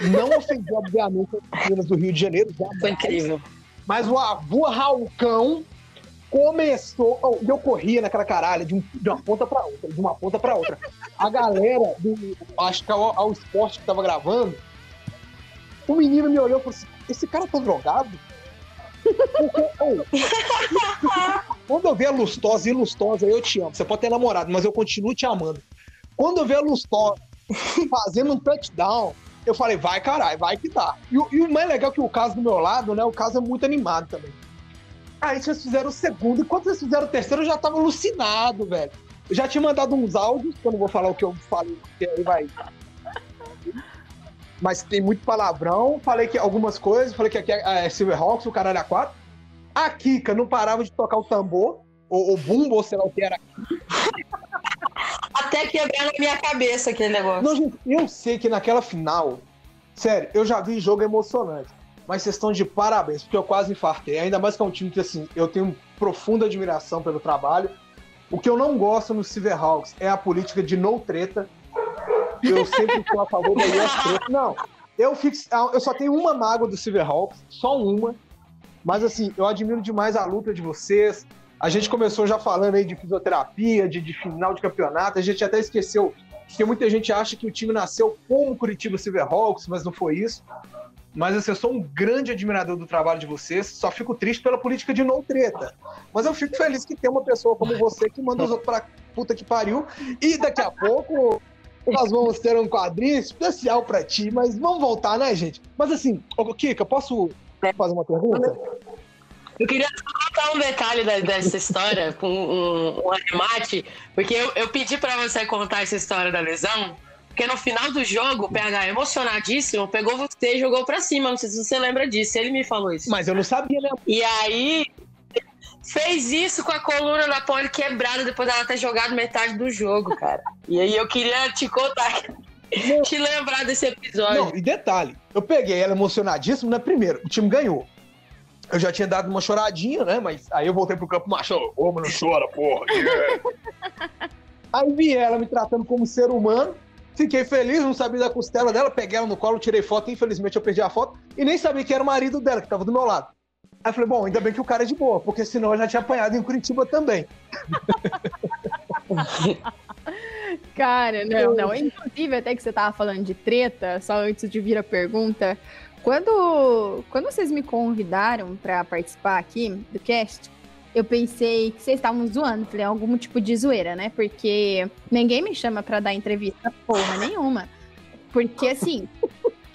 Não ofendi, obviamente, as meninas do Rio de Janeiro. Foi incrível. Mas o avô Raucão começou. Oh, eu corria naquela caralho de, um, de, uma ponta pra outra, de uma ponta pra outra. A galera do. Acho que ao, ao esporte que tava gravando, o menino me olhou e falou assim: esse cara tá drogado? Quando eu ver a Lustosa e Lustosa, eu te amo. Você pode ter namorado, mas eu continuo te amando. Quando eu ver a Lustosa fazendo um touchdown, eu falei, vai caralho, vai que dá. E, e, o mais legal é que o caso do meu lado, né? O caso é muito animado também. Aí vocês fizeram o segundo, e quando vocês fizeram o terceiro, eu já tava alucinado, velho. Eu já tinha mandado uns áudios, que eu não vou falar o que eu falei, porque aí vai. Mas tem muito palavrão. Falei que algumas coisas, falei que aqui é, é Silverhawks, o caralho a quatro. A Kika não parava de tocar o tambor, ou o bumbo, ou sei lá o que era. Até quebrar na minha cabeça aquele negócio. Não, gente, eu sei que naquela final, sério, eu já vi jogo emocionante mas vocês estão de parabéns, porque eu quase infartei. Ainda mais que é um time que, assim, eu tenho profunda admiração pelo trabalho. O que eu não gosto no Silverhawks é a política de no treta. Eu sempre sou a favor da treta. Não, eu, fico, eu só tenho uma mágoa do Silverhawks, só uma. Mas, assim, eu admiro demais a luta de vocês. A gente começou já falando aí de fisioterapia, de, de final de campeonato. A gente até esqueceu, porque muita gente acha que o time nasceu como Curitiba Silverhawks, mas não foi isso. Mas assim, eu sou um grande admirador do trabalho de vocês, só fico triste pela política de não treta. Mas eu fico feliz que tem uma pessoa como você que manda os outros pra puta que pariu. E daqui a pouco nós vamos ter um quadrinho especial para ti, mas vamos voltar, né, gente? Mas assim, ô, Kika, posso fazer uma pergunta? Eu queria contar um detalhe dessa história com um, um arremate, porque eu, eu pedi para você contar essa história da lesão, porque no final do jogo, o PH, emocionadíssimo, pegou você e jogou pra cima. Não sei se você lembra disso. Ele me falou isso. Mas eu não sabia, né? E aí, fez isso com a coluna da Poli quebrada depois dela ter jogado metade do jogo, cara. E aí eu queria te contar, te lembrar desse episódio. Não, e detalhe, eu peguei ela emocionadíssimo, né? Primeiro, o time ganhou. Eu já tinha dado uma choradinha, né? Mas aí eu voltei pro campo macho. Ô, mas não chora, porra. Yeah. aí vi ela me tratando como ser humano. Fiquei feliz, não sabia da costela dela, peguei ela no colo, tirei foto, infelizmente eu perdi a foto, e nem sabia que era o marido dela, que tava do meu lado. Aí eu falei, bom, ainda bem que o cara é de boa, porque senão eu já tinha apanhado em Curitiba também. cara, não, não. Inclusive, até que você tava falando de treta, só antes de vir a pergunta, quando, quando vocês me convidaram para participar aqui do cast, eu pensei que vocês estavam zoando. Falei, algum tipo de zoeira, né? Porque ninguém me chama para dar entrevista porra nenhuma. Porque, assim,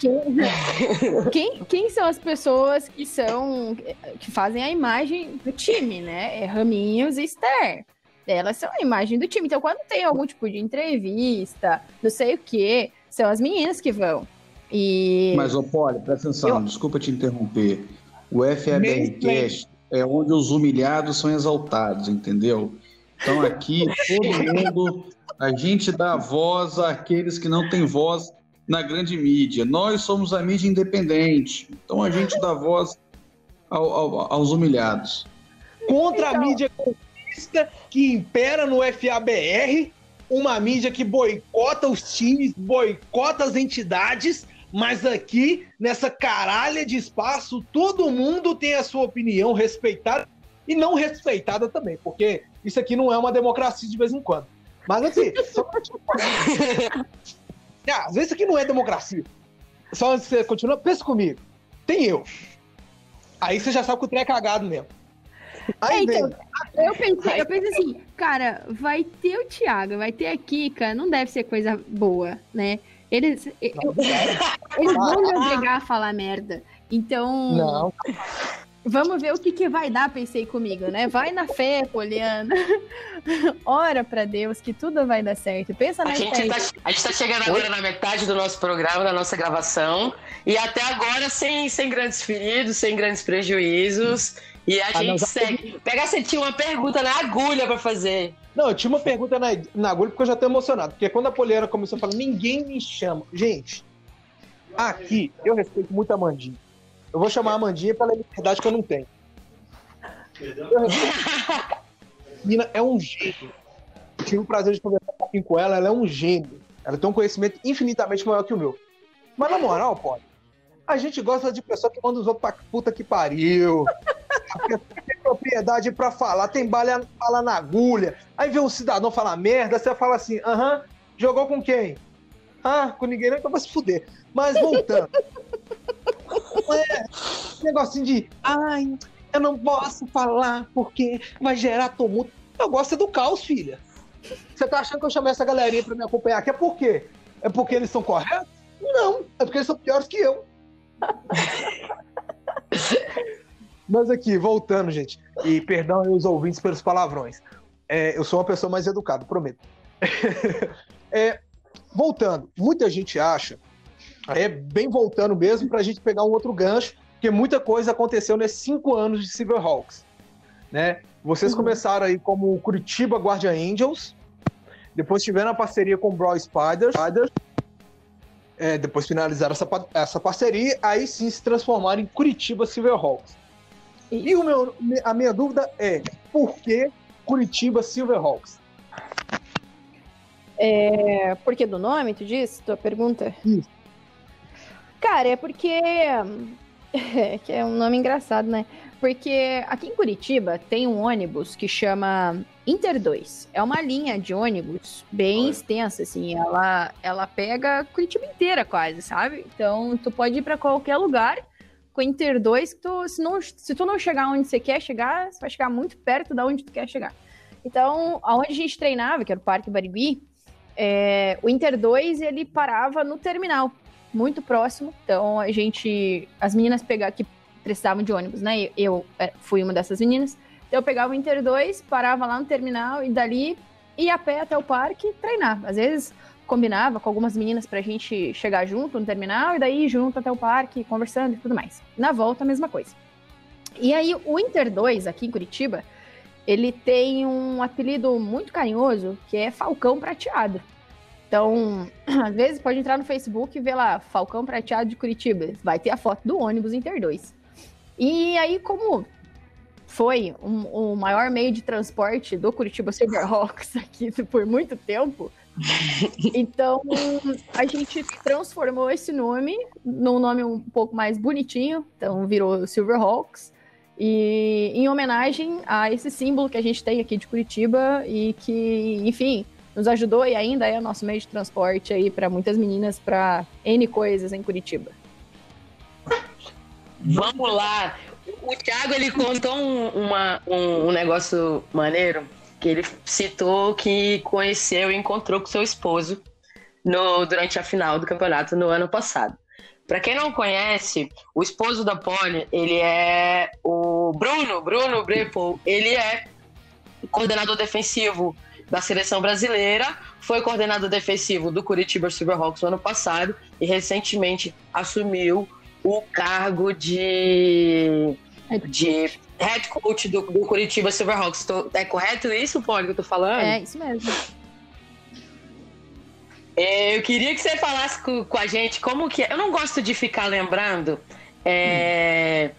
quem, quem, quem, são as pessoas que são que fazem a imagem do time, né? É Raminhos e Esther. Elas são a imagem do time. Então, quando tem algum tipo de entrevista, não sei o quê, são as meninas que vão. E... Mas, ô Poli, presta atenção, eu... desculpa te interromper. O FABRcast é onde os humilhados são exaltados, entendeu? Então aqui todo mundo, a gente dá voz àqueles que não têm voz na grande mídia. Nós somos a mídia independente, então a gente dá voz ao, ao, aos humilhados. Contra então... a mídia comunista que impera no FABR, uma mídia que boicota os times, boicota as entidades mas aqui, nessa caralha de espaço, todo mundo tem a sua opinião respeitada e não respeitada também, porque isso aqui não é uma democracia de vez em quando. Mas assim, só pra te... ah, às vezes isso aqui não é democracia. Só antes de você continuar, pensa comigo. Tem eu. Aí você já sabe que o trem é cagado mesmo. Aí é, então, eu pensei, eu pensei assim, cara, vai ter o Thiago, vai ter a Kika, não deve ser coisa boa, né? Eles, eu, eles vão me obrigar a falar merda. Então. Não. Vamos ver o que, que vai dar, pensei comigo, né? Vai na fé, Poliana. Ora para Deus que tudo vai dar certo. Pensa na a gente, tá, a gente tá chegando agora na metade do nosso programa, da nossa gravação. E até agora sem, sem grandes feridos, sem grandes prejuízos. E a ah, gente não, segue. Pega, você tinha uma pergunta na agulha para fazer. Não, eu tinha uma pergunta na, na agulha porque eu já tô emocionado. Porque quando a Poliana começou a falar, ninguém me chama. Gente, aqui eu respeito muito a Mandinha. Eu vou chamar a Mandinha pela liberdade que eu não tenho. Nina é um gênio. Eu tive o prazer de conversar um pouquinho com ela. Ela é um gênio. Ela tem um conhecimento infinitamente maior que o meu. Mas na moral, pode. A gente gosta de pessoa que manda os outros pra puta que pariu. propriedade para falar, tem bala, bala na agulha. Aí vê um cidadão falar merda, você fala assim, aham, jogou com quem? Ah, com ninguém não, então vai se fuder. Mas voltando. é, negocinho de, ai, eu não posso falar porque vai gerar tumulto. Eu gosto é do caos, filha. Você tá achando que eu chamei essa galerinha pra me acompanhar aqui? É por quê? É porque eles são corretos? Não, é porque eles são piores que eu. Mas aqui, voltando, gente, e perdão os ouvintes pelos palavrões. É, eu sou uma pessoa mais educada, prometo. é, voltando, muita gente acha, é bem voltando mesmo, para a gente pegar um outro gancho, porque muita coisa aconteceu nesses cinco anos de Silverhawks. Né? Vocês uhum. começaram aí como Curitiba Guardian Angels, depois tiveram a parceria com o Brawl Spiders, é, depois finalizaram essa, essa parceria, aí sim se transformaram em Curitiba Silverhawks. E o meu, a minha dúvida é, por que Curitiba Silverhawks? É, por que do nome, tu disse? Tua pergunta? Isso. Cara, é porque... É, que é um nome engraçado, né? Porque aqui em Curitiba tem um ônibus que chama Inter 2. É uma linha de ônibus bem extensa, assim. Ela, ela pega Curitiba inteira quase, sabe? Então, tu pode ir para qualquer lugar com Inter 2, tu, se, não, se tu não chegar onde você quer chegar, você vai chegar muito perto da onde tu quer chegar. Então, aonde a gente treinava, que era o Parque Barigui, é, o Inter 2, ele parava no terminal, muito próximo. Então, a gente, as meninas pegar, que precisavam de ônibus, né? Eu é, fui uma dessas meninas. Então, eu pegava o Inter 2, parava lá no terminal e dali ia a pé até o parque treinar. Às vezes, combinava com algumas meninas pra gente chegar junto no terminal e daí junto até o parque, conversando e tudo mais. Na volta, a mesma coisa. E aí, o Inter 2, aqui em Curitiba, ele tem um apelido muito carinhoso, que é Falcão Prateado. Então, às vezes pode entrar no Facebook e ver lá, Falcão Prateado de Curitiba. Vai ter a foto do ônibus Inter 2. E aí, como foi um, o maior meio de transporte do Curitiba Silverhawks aqui por muito tempo, então, a gente transformou esse nome num nome um pouco mais bonitinho, então virou Silverhawks. E em homenagem a esse símbolo que a gente tem aqui de Curitiba e que, enfim, nos ajudou e ainda é o nosso meio de transporte aí para muitas meninas para N coisas em Curitiba. Vamos lá. O Thiago ele contou um, uma, um, um negócio maneiro que ele citou que conheceu e encontrou com seu esposo no, durante a final do campeonato no ano passado. Para quem não conhece, o esposo da Pony, ele é o Bruno, Bruno Brepol, ele é coordenador defensivo da seleção brasileira, foi coordenador defensivo do Curitiba Silverhawks no ano passado e recentemente assumiu o cargo de, de head coach do, do Curitiba Silverhawks. Tô, é correto isso, Poli, que eu tô falando? É, isso mesmo. Eu queria que você falasse com, com, a gente como que é. Eu não gosto de ficar lembrando é,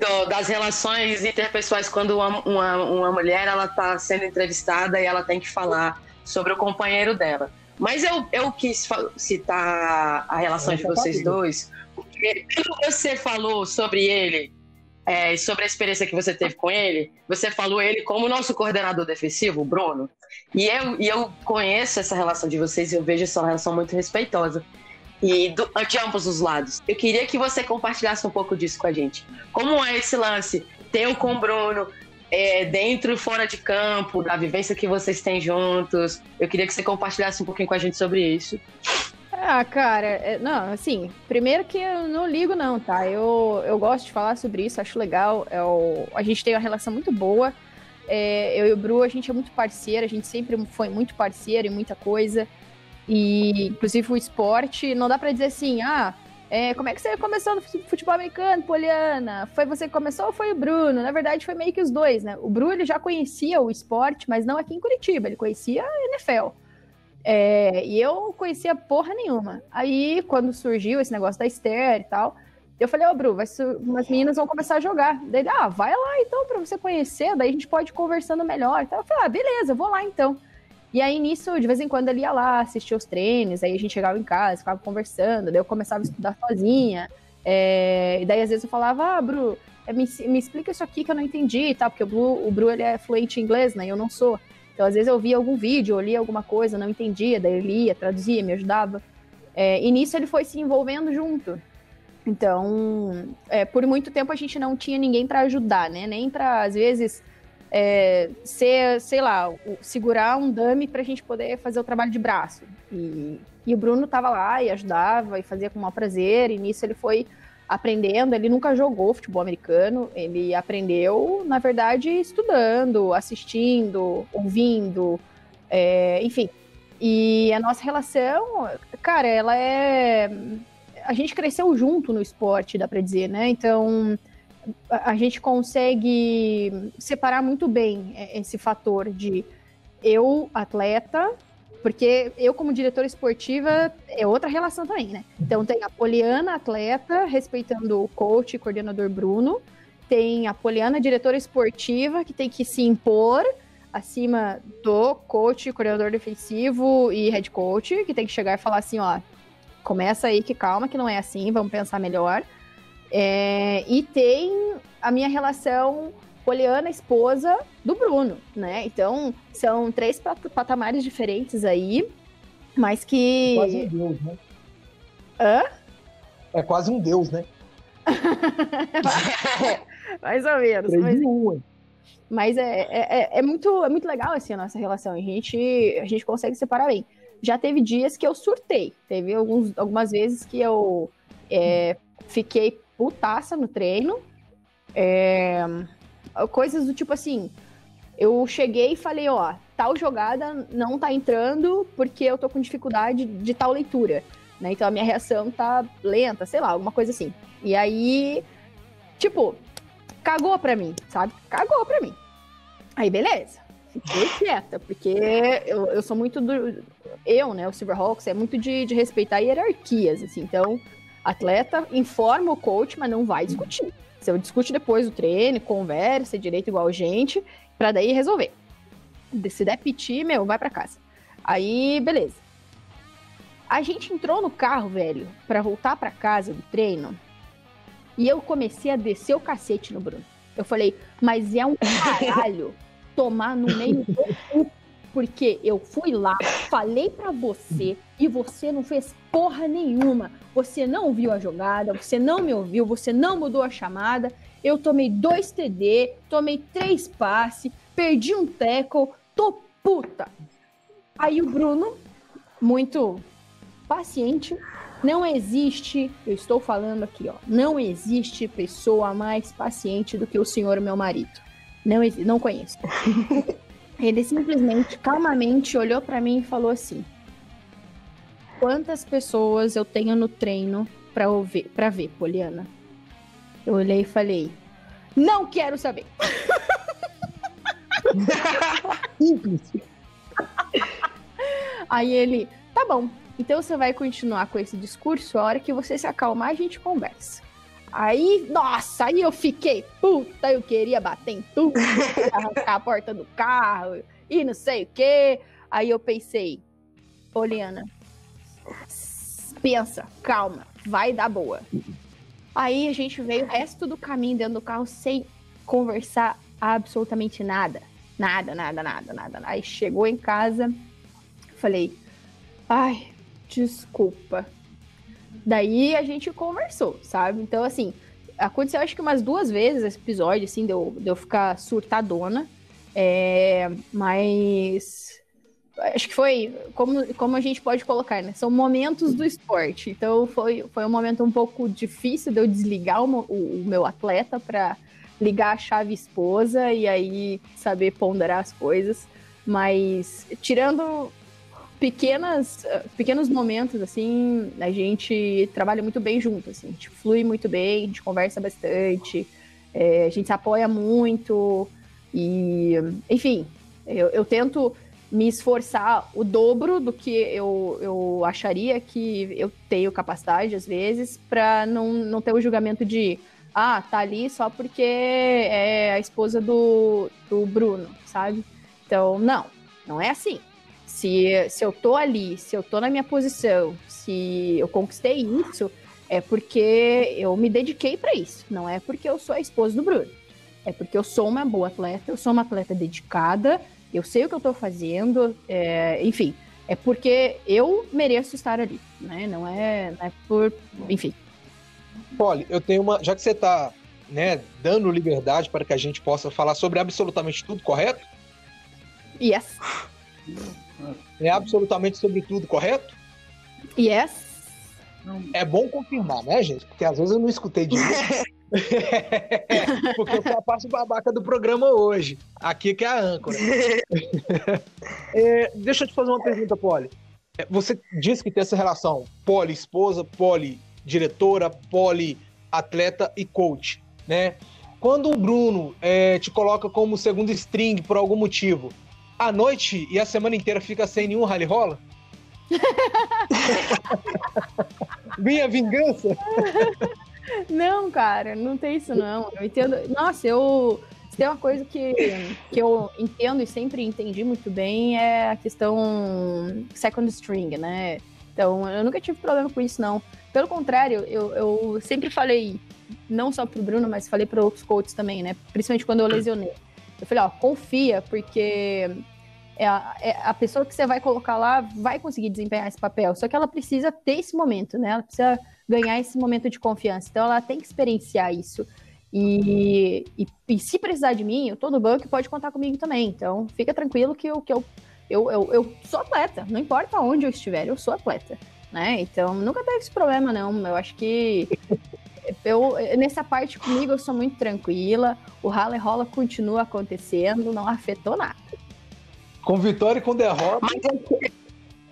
do, das relações interpessoais quando uma, uma, uma mulher ela tá sendo entrevistada e ela tem que falar sobre o companheiro dela. Mas eu, eu quis citar a relação de vocês dois, porque quando você falou sobre ele é, sobre a experiência que você teve com ele, você falou ele como nosso coordenador defensivo, Bruno. E eu, e eu conheço essa relação de vocês e eu vejo essa relação muito respeitosa. E do, de ambos os lados. Eu queria que você compartilhasse um pouco disso com a gente. Como é esse lance teu com o Bruno, é, dentro e fora de campo, da vivência que vocês têm juntos? Eu queria que você compartilhasse um pouquinho com a gente sobre isso. Ah, cara, é, não, assim, primeiro que eu não ligo não, tá? Eu, eu gosto de falar sobre isso, acho legal. É a gente tem uma relação muito boa. É, eu e o Bru, a gente é muito parceiro, a gente sempre foi muito parceiro em muita coisa. E, inclusive, o esporte, não dá para dizer assim, ah, é, como é que você começou no futebol americano, Poliana? Foi você que começou ou foi o Bruno? Na verdade, foi meio que os dois, né? O Bruno, ele já conhecia o esporte, mas não aqui em Curitiba, ele conhecia a NFL. É, e eu conhecia porra nenhuma. Aí, quando surgiu esse negócio da Esther e tal, eu falei, ô, oh, Bru, umas meninas vão começar a jogar. Daí, ah, vai lá então pra você conhecer, daí a gente pode ir conversando melhor. Então, eu falei, ah, beleza, vou lá então. E aí, nisso, de vez em quando ele ia lá, assistia os treinos, aí a gente chegava em casa, ficava conversando, daí eu começava a estudar sozinha. É, e daí, às vezes, eu falava, ah, Bru, é, me, me explica isso aqui que eu não entendi e tal, porque o, Bru, o Bru ele é fluente em inglês, né? E eu não sou. Então, às vezes, eu via algum vídeo, eu lia alguma coisa, não entendia, daí eu lia, traduzia, me ajudava. É, e nisso ele foi se envolvendo junto. Então, é, por muito tempo a gente não tinha ninguém para ajudar, né? Nem para, às vezes, é, ser, sei lá, segurar um dummy para a gente poder fazer o trabalho de braço. E, e o Bruno estava lá e ajudava e fazia com o maior prazer. E nisso ele foi aprendendo. Ele nunca jogou futebol americano, ele aprendeu, na verdade, estudando, assistindo, ouvindo, é, enfim. E a nossa relação, cara, ela é a gente cresceu junto no esporte, dá para dizer, né? Então a gente consegue separar muito bem esse fator de eu, atleta, porque eu, como diretora esportiva, é outra relação também, né? Então tem a Poliana, atleta, respeitando o coach e coordenador Bruno. Tem a Poliana, diretora esportiva, que tem que se impor acima do coach, coordenador defensivo e head coach, que tem que chegar e falar assim, ó, começa aí que calma, que não é assim, vamos pensar melhor. É, e tem a minha relação Poliana, esposa do Bruno, né? Então, são três patamares diferentes aí, mas que. É quase um deus, né? Hã? É quase um deus, né? mais ou menos. Três mas... um, mas é, é, é, é, muito, é muito legal assim, a nossa relação. A gente, a gente consegue separar bem já teve dias que eu surtei. Teve alguns, algumas vezes que eu é, fiquei putaça no treino. É, coisas do tipo assim. Eu cheguei e falei, ó, tal jogada não tá entrando porque eu tô com dificuldade de tal leitura. Né? Então a minha reação tá lenta, sei lá, alguma coisa assim. E aí, tipo, cagou pra mim, sabe? Cagou pra mim. Aí, beleza fiquei quieta, porque eu, eu sou muito do. Eu, né, o Silverhawks, é muito de, de respeitar hierarquias, assim. Então, atleta informa o coach, mas não vai discutir. Você discute depois do treino, conversa direito igual gente, pra daí resolver. Se der piti, meu, vai para casa. Aí, beleza. A gente entrou no carro, velho, para voltar para casa do treino. E eu comecei a descer o cacete no Bruno. Eu falei, mas é um caralho tomar no meio do porque eu fui lá, falei para você e você não fez porra nenhuma. Você não viu a jogada, você não me ouviu, você não mudou a chamada. Eu tomei dois TD, tomei três passes, perdi um tackle, tô puta. Aí o Bruno, muito paciente, não existe, eu estou falando aqui, ó, não existe pessoa mais paciente do que o senhor meu marido. Não, não conheço. Ele simplesmente, calmamente, olhou para mim e falou assim: Quantas pessoas eu tenho no treino pra, ouvir, pra ver, Poliana? Eu olhei e falei: Não quero saber. Simples. Aí ele: Tá bom, então você vai continuar com esse discurso. A hora que você se acalmar, a gente conversa. Aí, nossa, aí eu fiquei, puta, eu queria bater em tudo, arrancar a porta do carro e não sei o quê. Aí eu pensei, Poliana, pensa, calma, vai dar boa. Aí a gente veio o resto do caminho dentro do carro sem conversar absolutamente nada. Nada, nada, nada, nada. Aí chegou em casa, falei, ai, desculpa, Daí a gente conversou, sabe? Então, assim, aconteceu acho que umas duas vezes esse episódio, assim, de eu, de eu ficar surtadona. É, mas acho que foi como, como a gente pode colocar, né? São momentos do esporte. Então foi, foi um momento um pouco difícil de eu desligar o, o, o meu atleta para ligar a chave esposa e aí saber ponderar as coisas. Mas tirando pequenas, pequenos momentos, assim, a gente trabalha muito bem junto, assim, a gente flui muito bem, a gente conversa bastante, é, a gente se apoia muito e, enfim, eu, eu, tento me esforçar o dobro do que eu, eu acharia que eu tenho capacidade, às vezes, para não, não ter o julgamento de ah, tá ali só porque é a esposa do, do Bruno, sabe? Então, não, não é assim se, se eu tô ali, se eu tô na minha posição, se eu conquistei isso, é porque eu me dediquei para isso. Não é porque eu sou a esposa do Bruno. É porque eu sou uma boa atleta, eu sou uma atleta dedicada, eu sei o que eu estou fazendo, é, enfim, é porque eu mereço estar ali, né? Não é, não é por, enfim. Polly, eu tenho uma, já que você está, né, dando liberdade para que a gente possa falar sobre absolutamente tudo, correto? Yes. É absolutamente sobre tudo, correto? Yes. É bom confirmar, né, gente? Porque às vezes eu não escutei direito. Porque eu sou a parte babaca do programa hoje. Aqui que é a âncora. é, deixa eu te fazer uma pergunta, Polly. É, você disse que tem essa relação poli-esposa, poli-diretora, poli-atleta e coach, né? Quando o Bruno é, te coloca como segundo string por algum motivo, a noite e a semana inteira fica sem nenhum rally rola? Minha vingança? Não, cara, não tem isso não. Eu entendo. Nossa, eu. Tem uma coisa que, que eu entendo e sempre entendi muito bem é a questão second string, né? Então, eu nunca tive problema com isso, não. Pelo contrário, eu, eu sempre falei, não só pro Bruno, mas falei para outros coaches também, né? Principalmente quando eu lesionei. Eu falei, ó, confia, porque a, é a, pessoa que você vai colocar lá vai conseguir desempenhar esse papel. Só que ela precisa ter esse momento, né? Ela precisa ganhar esse momento de confiança. Então ela tem que experienciar isso. E, e, e se precisar de mim, eu tô no banco pode contar comigo também. Então fica tranquilo que, eu, que eu, eu, eu, eu sou atleta. Não importa onde eu estiver, eu sou atleta. Né? Então nunca teve esse problema, não. Eu acho que eu, nessa parte comigo eu sou muito tranquila. O rala e rola continua acontecendo, não afetou nada. Com vitória e com derrota. Mas eu,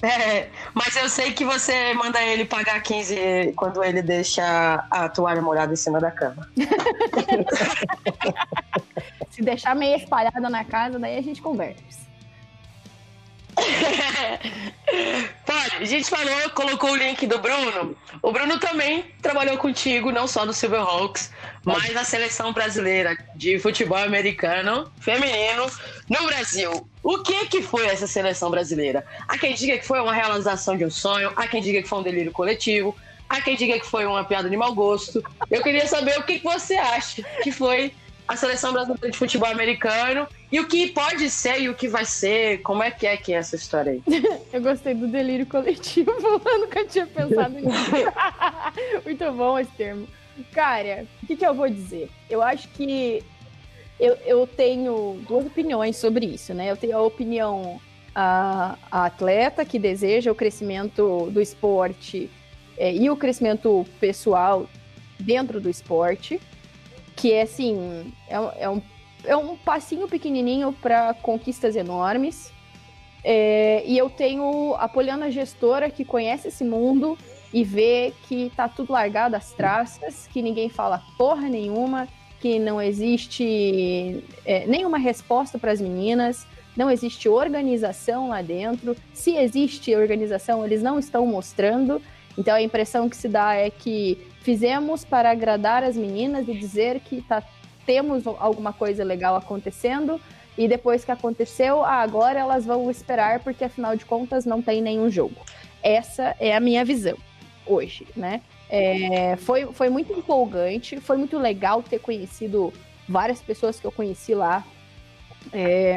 é, mas eu sei que você manda ele pagar 15 quando ele deixa a toalha molhada em cima da cama. Se deixar meio espalhada na casa, daí a gente conversa. Pode, a gente falou, colocou o link do Bruno. O Bruno também trabalhou contigo, não só no Silverhawks, mas na seleção brasileira de futebol americano feminino no Brasil. O que que foi essa seleção brasileira? Há quem diga que foi uma realização de um sonho, há quem diga que foi um delírio coletivo, há quem diga que foi uma piada de mau gosto. Eu queria saber o que, você acha que foi a seleção brasileira de futebol americano e o que pode ser e o que vai ser. Como é que é que é essa história aí? Eu gostei do delírio coletivo, eu nunca tinha pensado nisso. Muito bom esse termo. Cara, o que, que eu vou dizer? Eu acho que eu, eu tenho duas opiniões sobre isso, né? Eu tenho a opinião a, a atleta que deseja o crescimento do esporte é, e o crescimento pessoal dentro do esporte que é assim, é, é, um, é um passinho pequenininho para conquistas enormes. É, e eu tenho a Poliana gestora que conhece esse mundo e vê que tá tudo largado às traças, que ninguém fala porra nenhuma, que não existe é, nenhuma resposta para as meninas, não existe organização lá dentro. Se existe organização, eles não estão mostrando. Então a impressão que se dá é que fizemos para agradar as meninas e dizer que tá, temos alguma coisa legal acontecendo. E depois que aconteceu, ah, agora elas vão esperar, porque afinal de contas não tem nenhum jogo. Essa é a minha visão hoje, né? É, foi, foi muito empolgante, foi muito legal ter conhecido várias pessoas que eu conheci lá. É,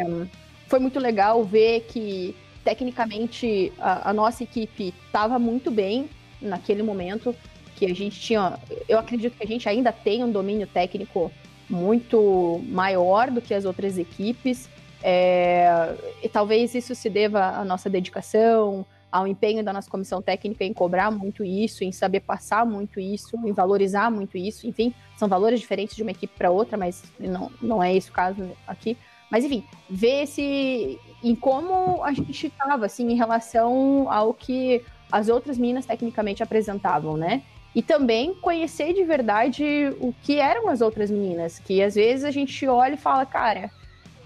foi muito legal ver que, tecnicamente, a, a nossa equipe estava muito bem naquele momento que a gente tinha. Eu acredito que a gente ainda tem um domínio técnico muito maior do que as outras equipes. É, e talvez isso se deva à nossa dedicação, ao empenho da nossa comissão técnica em cobrar muito isso, em saber passar muito isso, em valorizar muito isso. Enfim, são valores diferentes de uma equipe para outra, mas não, não é esse o caso aqui. Mas enfim, ver esse em como a gente estava assim em relação ao que as outras minas tecnicamente apresentavam, né? E também conhecer de verdade o que eram as outras meninas, que às vezes a gente olha e fala, cara,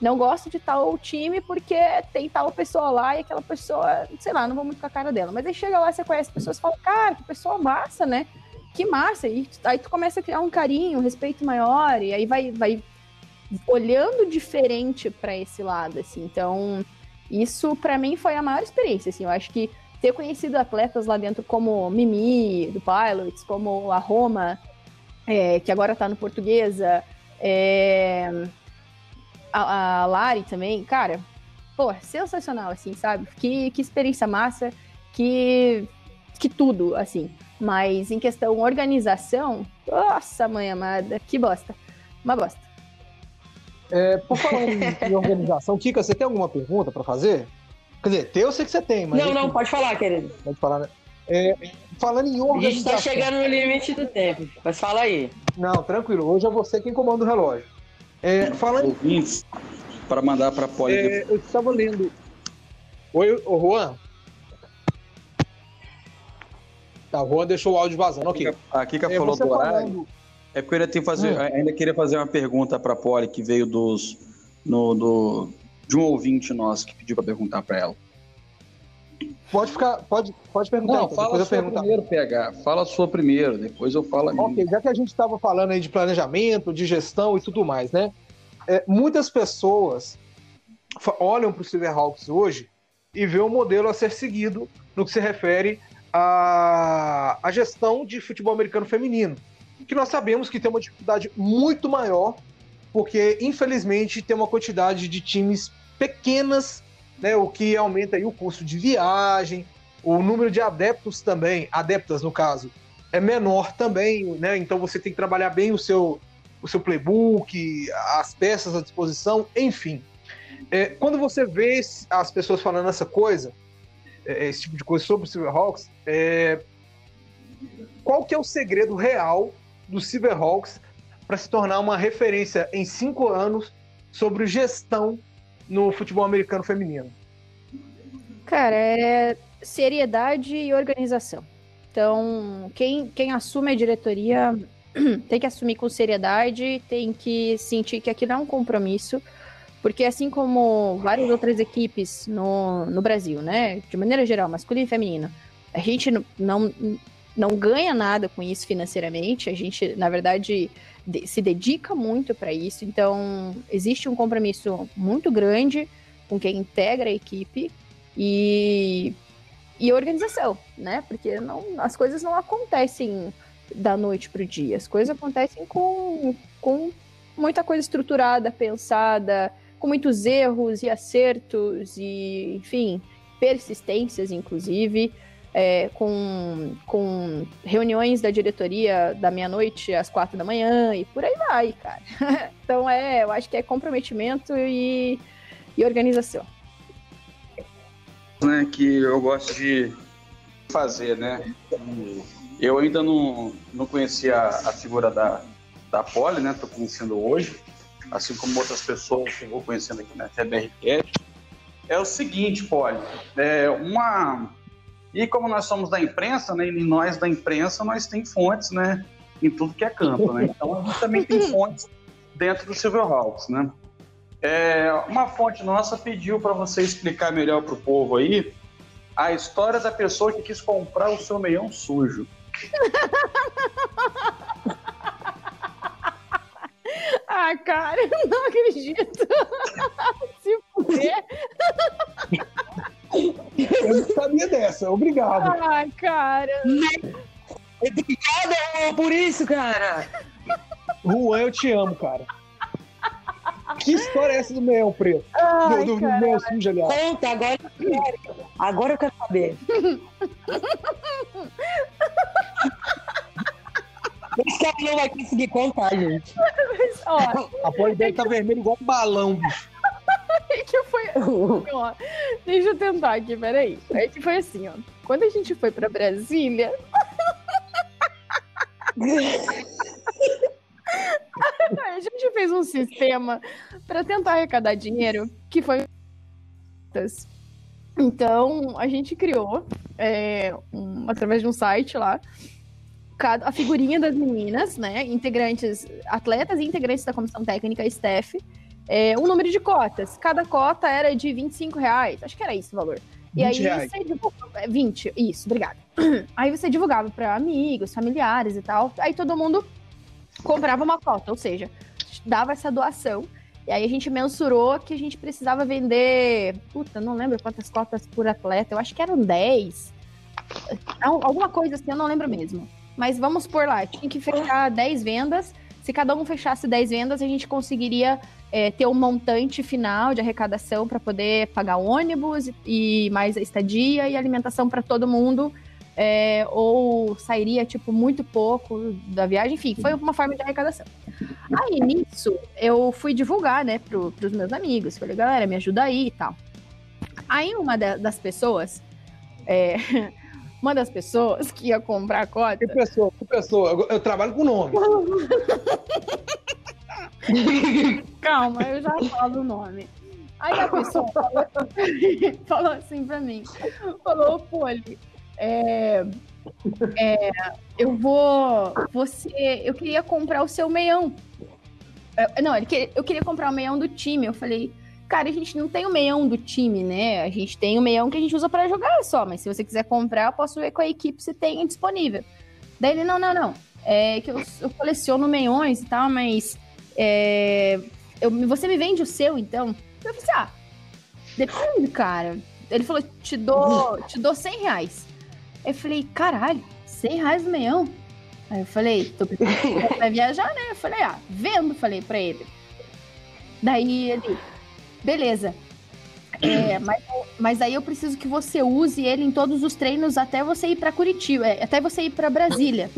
não gosto de tal time porque tem tal pessoa lá e aquela pessoa, sei lá, não vou muito com a cara dela. Mas aí chega lá, você conhece pessoas e fala, cara, que pessoa massa, né? Que massa. E aí tu começa a criar um carinho, um respeito maior, e aí vai, vai olhando diferente para esse lado, assim. Então, isso para mim foi a maior experiência, assim. Eu acho que ter conhecido atletas lá dentro como Mimi, do Pilots, como a Roma, é, que agora tá no Portuguesa, é, a, a Lari também, cara, pô, sensacional, assim, sabe? Que, que experiência massa, que, que tudo, assim. Mas em questão organização, nossa, mãe amada, que bosta. Uma bosta. É, por falar em, organização, Kika, você tem alguma pergunta para fazer? Quer dizer, ter eu sei que você tem, mas. Não, não, pode falar, querido. Pode falar, né? É, falando em organização. A gente tá chegando no limite do tempo, mas fala aí. Não, tranquilo, hoje é você quem comanda o relógio. É, falando... Ouvintes, para mandar para a Poli. É, eu estava lendo. Oi, o Juan? Tá, o Juan deixou o áudio vazando, ok. A Kika é, falou do horário. É porque eu ainda, fazer, hum. ainda queria fazer uma pergunta para a Poli que veio dos, no, do, de um ouvinte nosso que pediu para perguntar para ela. Pode ficar, pode, pode perguntar. Não, então, fala a sua primeiro, PH. Fala a sua primeiro, depois eu falo a minha. Ok, já que a gente estava falando aí de planejamento, de gestão e tudo mais, né? É, muitas pessoas olham para o Silverhawks hoje e vê um modelo a ser seguido no que se refere à, à gestão de futebol americano feminino. Que nós sabemos que tem uma dificuldade muito maior, porque infelizmente tem uma quantidade de times pequenas, né, o que aumenta aí o custo de viagem, o número de adeptos também, adeptas no caso, é menor também, né? Então você tem que trabalhar bem o seu o seu playbook, as peças à disposição, enfim. É, quando você vê as pessoas falando essa coisa, é, esse tipo de coisa sobre o Silverhawks, é, qual que é o segredo real do Silverhawks para se tornar uma referência em cinco anos sobre gestão no futebol americano feminino? Cara, é seriedade e organização. Então, quem, quem assume a diretoria tem que assumir com seriedade, tem que sentir que aquilo é um compromisso, porque assim como várias outras equipes no, no Brasil, né, de maneira geral, masculino e feminino, a gente não ganha nada com isso financeiramente, a gente, na verdade, de, se dedica muito para isso, então existe um compromisso muito grande com quem integra a equipe e, e organização, né, porque não, as coisas não acontecem da noite para o dia. As coisas acontecem com, com muita coisa estruturada, pensada, com muitos erros e acertos e, enfim, persistências, inclusive, é, com, com reuniões da diretoria da meia-noite às quatro da manhã e por aí vai, cara. então, é, eu acho que é comprometimento e, e organização. Né, que eu gosto de fazer, né? Eu ainda não, não conhecia a, figura da, da Poli, né? Estou conhecendo hoje, assim como outras pessoas que vou conhecendo aqui na TBRCast. É o seguinte, Poli, é uma... E como nós somos da imprensa, né? E nós da imprensa, nós tem fontes, né? Em tudo que é campo, né? Então a gente também tem fontes dentro do Silverhawks, né? É, uma fonte nossa pediu para você explicar melhor para o povo aí a história da pessoa que quis comprar o seu meião sujo. ah, cara, eu não acredito. Se fuder. Eu não sabia dessa, obrigado. Ai, cara. Obrigado por isso, cara. Juan, eu te amo, cara. Que história é essa do meião preto? Ai, do, do, do meião sujo, aliás. Conta, agora eu quero. Agora eu quero saber. Esse cara não vai conseguir contar, gente. Mas, ó, a pole dele tá vermelho igual um balão, bicho. que foi assim, ó. Deixa eu tentar aqui, peraí. É que foi assim, ó. Quando a gente foi pra Brasília. a gente fez um sistema para tentar arrecadar dinheiro que foi. Então, a gente criou, é, um, através de um site lá, a figurinha das meninas, né? Integrantes, atletas e integrantes da comissão técnica, staff, é, um número de cotas. Cada cota era de 25 reais, acho que era isso o valor. E aí reais. você divulgava, 20, isso, obrigada. Aí você divulgava para amigos, familiares e tal. Aí todo mundo comprava uma cota, ou seja, dava essa doação. E aí a gente mensurou que a gente precisava vender, puta, não lembro quantas cotas por atleta, eu acho que eram 10. alguma coisa assim, eu não lembro mesmo. Mas vamos por lá, tinha que fechar 10 vendas. Se cada um fechasse 10 vendas, a gente conseguiria é, ter um montante final de arrecadação para poder pagar ônibus e mais a estadia e alimentação para todo mundo. É, ou sairia, tipo, muito pouco da viagem. Enfim, foi uma forma de arrecadação. Aí, nisso, eu fui divulgar, né, pro, pros meus amigos. Falei, galera, me ajuda aí e tal. Aí, uma das pessoas... É, uma das pessoas que ia comprar a cota. Que pessoa? Que pessoa? Eu, eu trabalho com nome. Calma, eu já falo o nome. Aí a pessoa falou, falou assim pra mim: falou, Poli, é, é, eu vou. Você. Eu queria comprar o seu meião. É, não, ele eu queria comprar o meião do time. Eu falei, Cara, a gente não tem o meião do time, né? A gente tem o meião que a gente usa para jogar só, mas se você quiser comprar, eu posso ver com a equipe se tem disponível. Daí ele, não, não, não. É que eu, eu coleciono meiões e tal, mas é, eu, você me vende o seu, então? Eu falei assim, ah, depende, cara. Ele falou, te dou, te dou 100 reais. Eu falei, caralho, 100 reais no meião? Aí eu falei, tô precisando pra viajar, né? Eu falei, ah, vendo, falei pra ele. Daí ele, beleza. É, mas, mas aí eu preciso que você use ele em todos os treinos até você ir para Curitiba, é, até você ir para Brasília.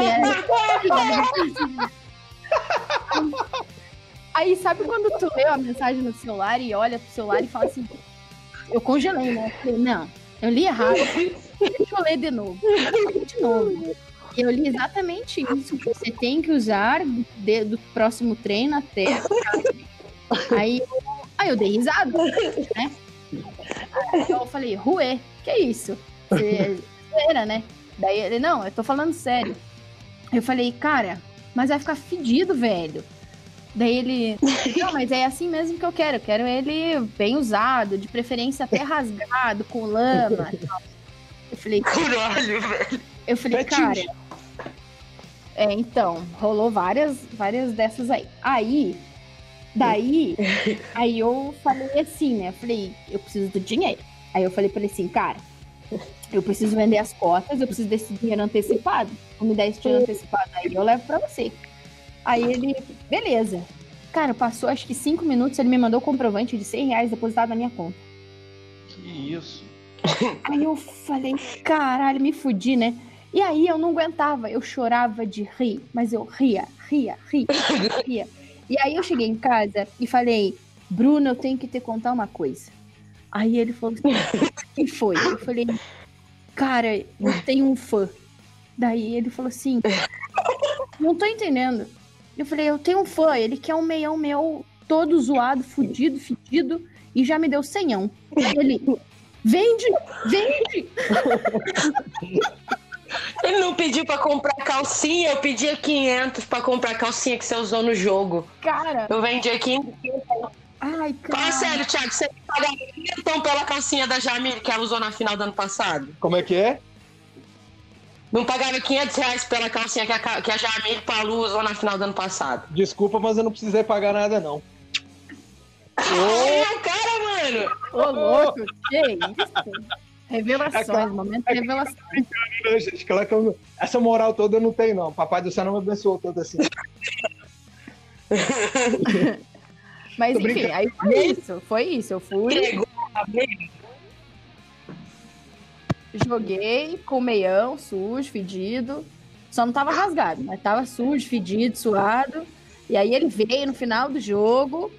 é... Aí sabe quando tu lê a mensagem no celular e olha pro celular e fala assim, eu congelei, né? Não, eu li errado. Deixa eu ler de novo. De novo. Eu li exatamente isso. Você tem que usar de, do próximo treino até Aí, aí eu dei risada, né? Aí eu falei, Ruê, que é isso? Você era, né? Daí ele, não, eu tô falando sério. Eu falei, cara, mas vai ficar fedido, velho. Daí ele, não, mas é assim mesmo que eu quero. Eu quero ele bem usado, de preferência até rasgado, com lama. Eu falei, caralho, velho. Eu falei, cara. É, então, rolou várias, várias dessas aí. Aí, Daí, aí eu falei assim, né? Falei, eu preciso do dinheiro. Aí eu falei pra ele assim, cara, eu preciso vender as cotas, eu preciso desse dinheiro antecipado. Vou me dar esse dinheiro antecipado aí, eu levo pra você. Aí ele, beleza. Cara, passou acho que cinco minutos, ele me mandou o comprovante de 100 reais depositado na minha conta. Que isso? Aí eu falei, caralho, me fudi, né? E aí eu não aguentava, eu chorava de rir, mas eu ria, ria, ria, ria. E aí eu cheguei em casa e falei, Bruno, eu tenho que te contar uma coisa. Aí ele falou assim, o que foi? Eu falei, cara, eu tenho um fã. Daí ele falou assim, não tô entendendo. Eu falei, eu tenho um fã, ele quer um meião meu todo zoado, fudido, fedido, e já me deu senhão. Ele, vende, vende! Ele não pediu pra comprar calcinha, eu pedia 500 pra comprar a calcinha que você usou no jogo. Cara. Eu vendi 500. Ai, cara. Fala sério, Thiago, você pagava 500 pela calcinha da Jamile que ela usou na final do ano passado? Como é que é? Não pagava 500 reais pela calcinha que a, que a Jamile Palu usou na final do ano passado. Desculpa, mas eu não precisei pagar nada, não. Ô, cara, mano! Ô, louco, que isso? Revelações, é momento de revelação. Né, gente, claro que eu, essa moral toda eu não tenho, não. Papai do céu não me abençoou todo assim. Mas enfim, aí foi isso. Foi isso. Eu fui. Joguei com meião, sujo, fedido. Só não tava rasgado, mas tava sujo, fedido, suado. E aí ele veio no final do jogo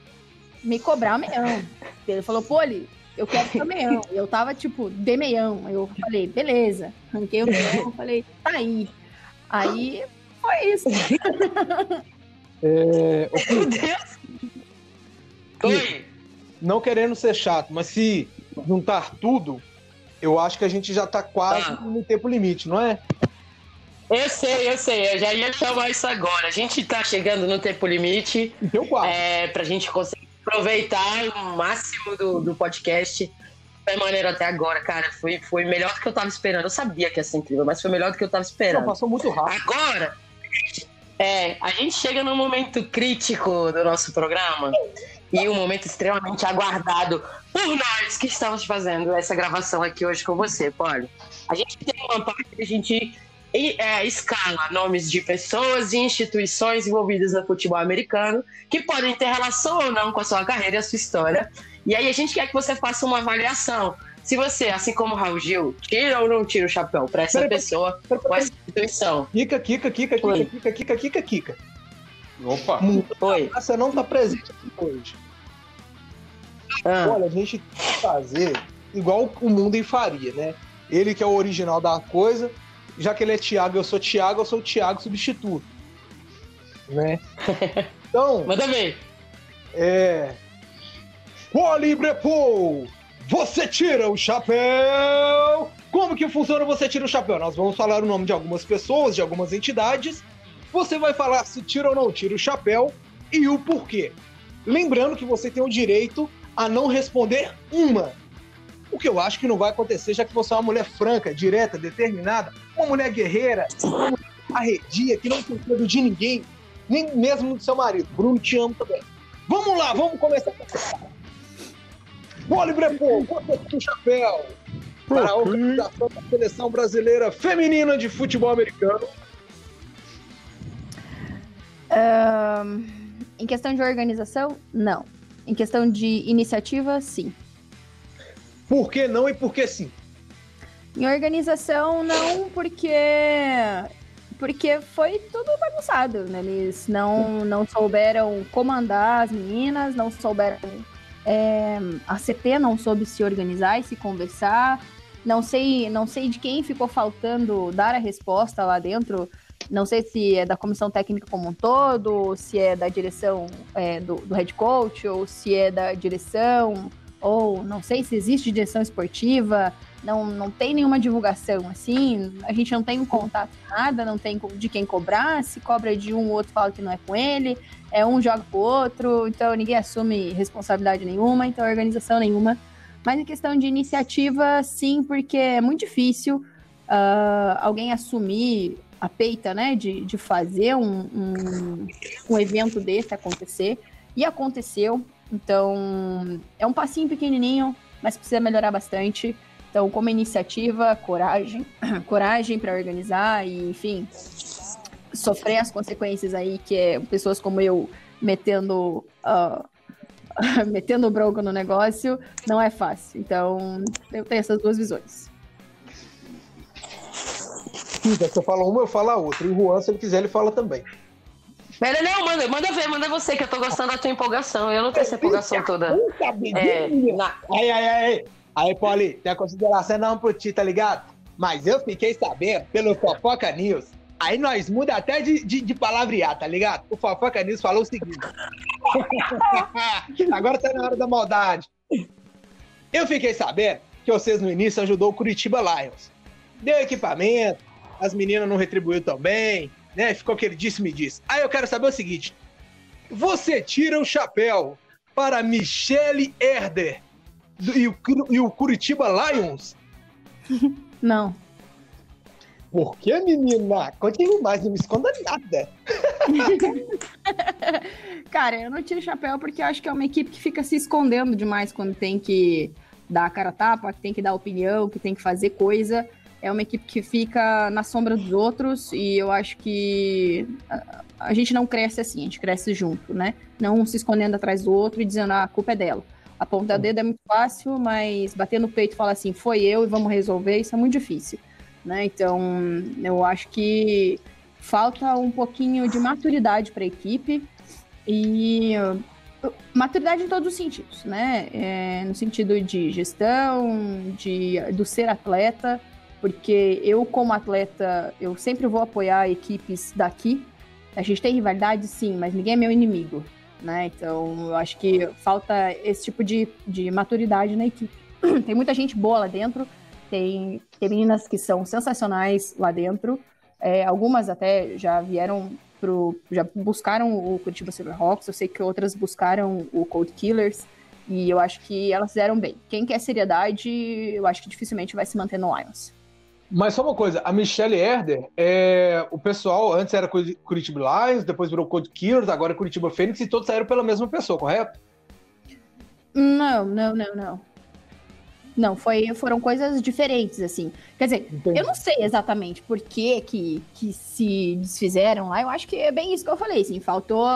me cobrar o meião. Ele falou, pô, ali, eu quero ser meião. Eu tava, tipo, de meião. Eu falei, beleza. Ranquei o meião, falei, tá aí. Aí foi isso. É, Meu Deus! Oi! Não querendo ser chato, mas se juntar tudo, eu acho que a gente já tá quase ah. no tempo limite, não é? Eu sei, eu sei, eu já ia chamar isso agora. A gente tá chegando no tempo limite. Então quase. É, pra gente conseguir aproveitar o máximo do, do podcast. Foi maneiro até agora, cara. Foi, foi melhor do que eu tava esperando. Eu sabia que ia ser incrível, mas foi melhor do que eu tava esperando. Não, passou muito rápido. Agora, é, a gente chega num momento crítico do nosso programa, e um momento extremamente aguardado por nós que estamos fazendo essa gravação aqui hoje com você, Paulo. A gente tem uma parte que a gente é, escala nomes de pessoas e instituições envolvidas no futebol americano que podem ter relação ou não com a sua carreira e a sua história. E aí a gente quer que você faça uma avaliação. Se você, assim como o Raul Gil, tira ou não tira o chapéu para essa pessoa ou essa instituição. Kika, Kika, Kika, Kika, Kika, Kika, Kika, Kika. Opa! Oi. Você não tá presente aqui hoje. Ah. Olha, a gente tem que fazer igual o mundo faria, né? Ele que é o original da coisa, já que ele é Thiago, eu sou Thiago, eu sou o Thiago substituto. Né? Então. Manda ver. É. Wally Brepol, você tira o chapéu! Como que funciona você tira o chapéu? Nós vamos falar o nome de algumas pessoas, de algumas entidades. Você vai falar se tira ou não tira o chapéu e o porquê. Lembrando que você tem o direito a não responder uma. O que eu acho que não vai acontecer, já que você é uma mulher franca, direta, determinada, uma mulher guerreira, uma mulher arredia, que não tem medo de ninguém, nem mesmo do seu marido. Bruno, te amo também. Vamos lá, vamos começar com Bole Brepô, você tem o chapéu para a organização da seleção brasileira feminina de futebol americano. Um, em questão de organização, não. Em questão de iniciativa, sim. Por que não e por que sim? Em organização, não, porque porque foi tudo bagunçado. Né? Eles não, não souberam comandar as meninas, não souberam. É, a CT não soube se organizar e se conversar. Não sei, não sei de quem ficou faltando dar a resposta lá dentro. Não sei se é da comissão técnica como um todo, se é da direção é, do, do head coach, ou se é da direção, ou não sei se existe direção esportiva, não, não tem nenhuma divulgação assim, a gente não tem um contato nada, não tem de quem cobrar, se cobra de um, o outro fala que não é com ele, é um joga pro outro, então ninguém assume responsabilidade nenhuma, então organização nenhuma. Mas em questão de iniciativa, sim, porque é muito difícil uh, alguém assumir a peita, né, de, de fazer um, um, um evento desse acontecer. E aconteceu. Então, é um passinho pequenininho, mas precisa melhorar bastante. Então, como iniciativa, coragem, coragem para organizar e, enfim, sofrer as consequências aí, que é pessoas como eu metendo uh, metendo bronca no negócio, não é fácil. Então, eu tenho essas duas visões. Se eu falo uma, eu falo a outra. E o Juan, se ele quiser, ele fala também. Pera, não, manda, manda ver, manda você, que eu tô gostando da tua empolgação. Eu não tenho essa empolgação toda. É, na... Aí, aí, aí. Aí, Poli, tem a consideração não pro ti, tá ligado? Mas eu fiquei sabendo pelo Fofoca News. Aí nós muda até de, de, de palavrear, tá ligado? O Fofoca News falou o seguinte. Agora tá na hora da maldade. Eu fiquei sabendo que vocês no início ajudou o Curitiba Lions. Deu equipamento, as meninas não retribuiu também, né? Ficou que ele disse me disse. Aí eu quero saber o seguinte: você tira o chapéu para Michele Herder do, e, o, e o Curitiba Lions? Não. Por que, menina? Conte mais, não me esconda nada. Cara, eu não tiro o chapéu porque eu acho que é uma equipe que fica se escondendo demais quando tem que dar a cara a tapa, que tem que dar opinião, que tem que fazer coisa é uma equipe que fica na sombra dos outros e eu acho que a, a, gente não cresce assim, a gente cresce junto, né? Não se escondendo atrás do outro e dizendo ah, a culpa é dela. A ponta dedo é muito fácil, mas bater no peito e falar assim, foi eu e vamos resolver, isso é muito difícil, né? Então, eu acho que falta um pouquinho de maturidade para a equipe e maturidade em todos os sentidos, né? É, no sentido de gestão, de do ser atleta, porque eu, como atleta, eu sempre vou apoiar equipes daqui. A gente tem rivalidade, sim, mas ninguém é meu inimigo, né? Então, eu acho que falta esse tipo de, de maturidade na equipe. tem muita gente boa lá dentro, tem, tem meninas que são sensacionais lá dentro, é, algumas até já vieram pro, já buscaram o Curitiba Silverhawks, eu sei que outras buscaram o Cold Killers, e eu acho que elas fizeram bem. Quem quer seriedade, eu acho que dificilmente vai se manter no Lions. Mas só uma coisa, a Michelle Herder, é, o pessoal antes era Curitiba Lions, depois virou Code Killers, agora é Curitiba Fênix e todos saíram pela mesma pessoa, correto? Não, não, não, não. Não, foi, foram coisas diferentes, assim. Quer dizer, Entendi. eu não sei exatamente por que, que, que se desfizeram lá. Eu acho que é bem isso que eu falei, assim. Faltou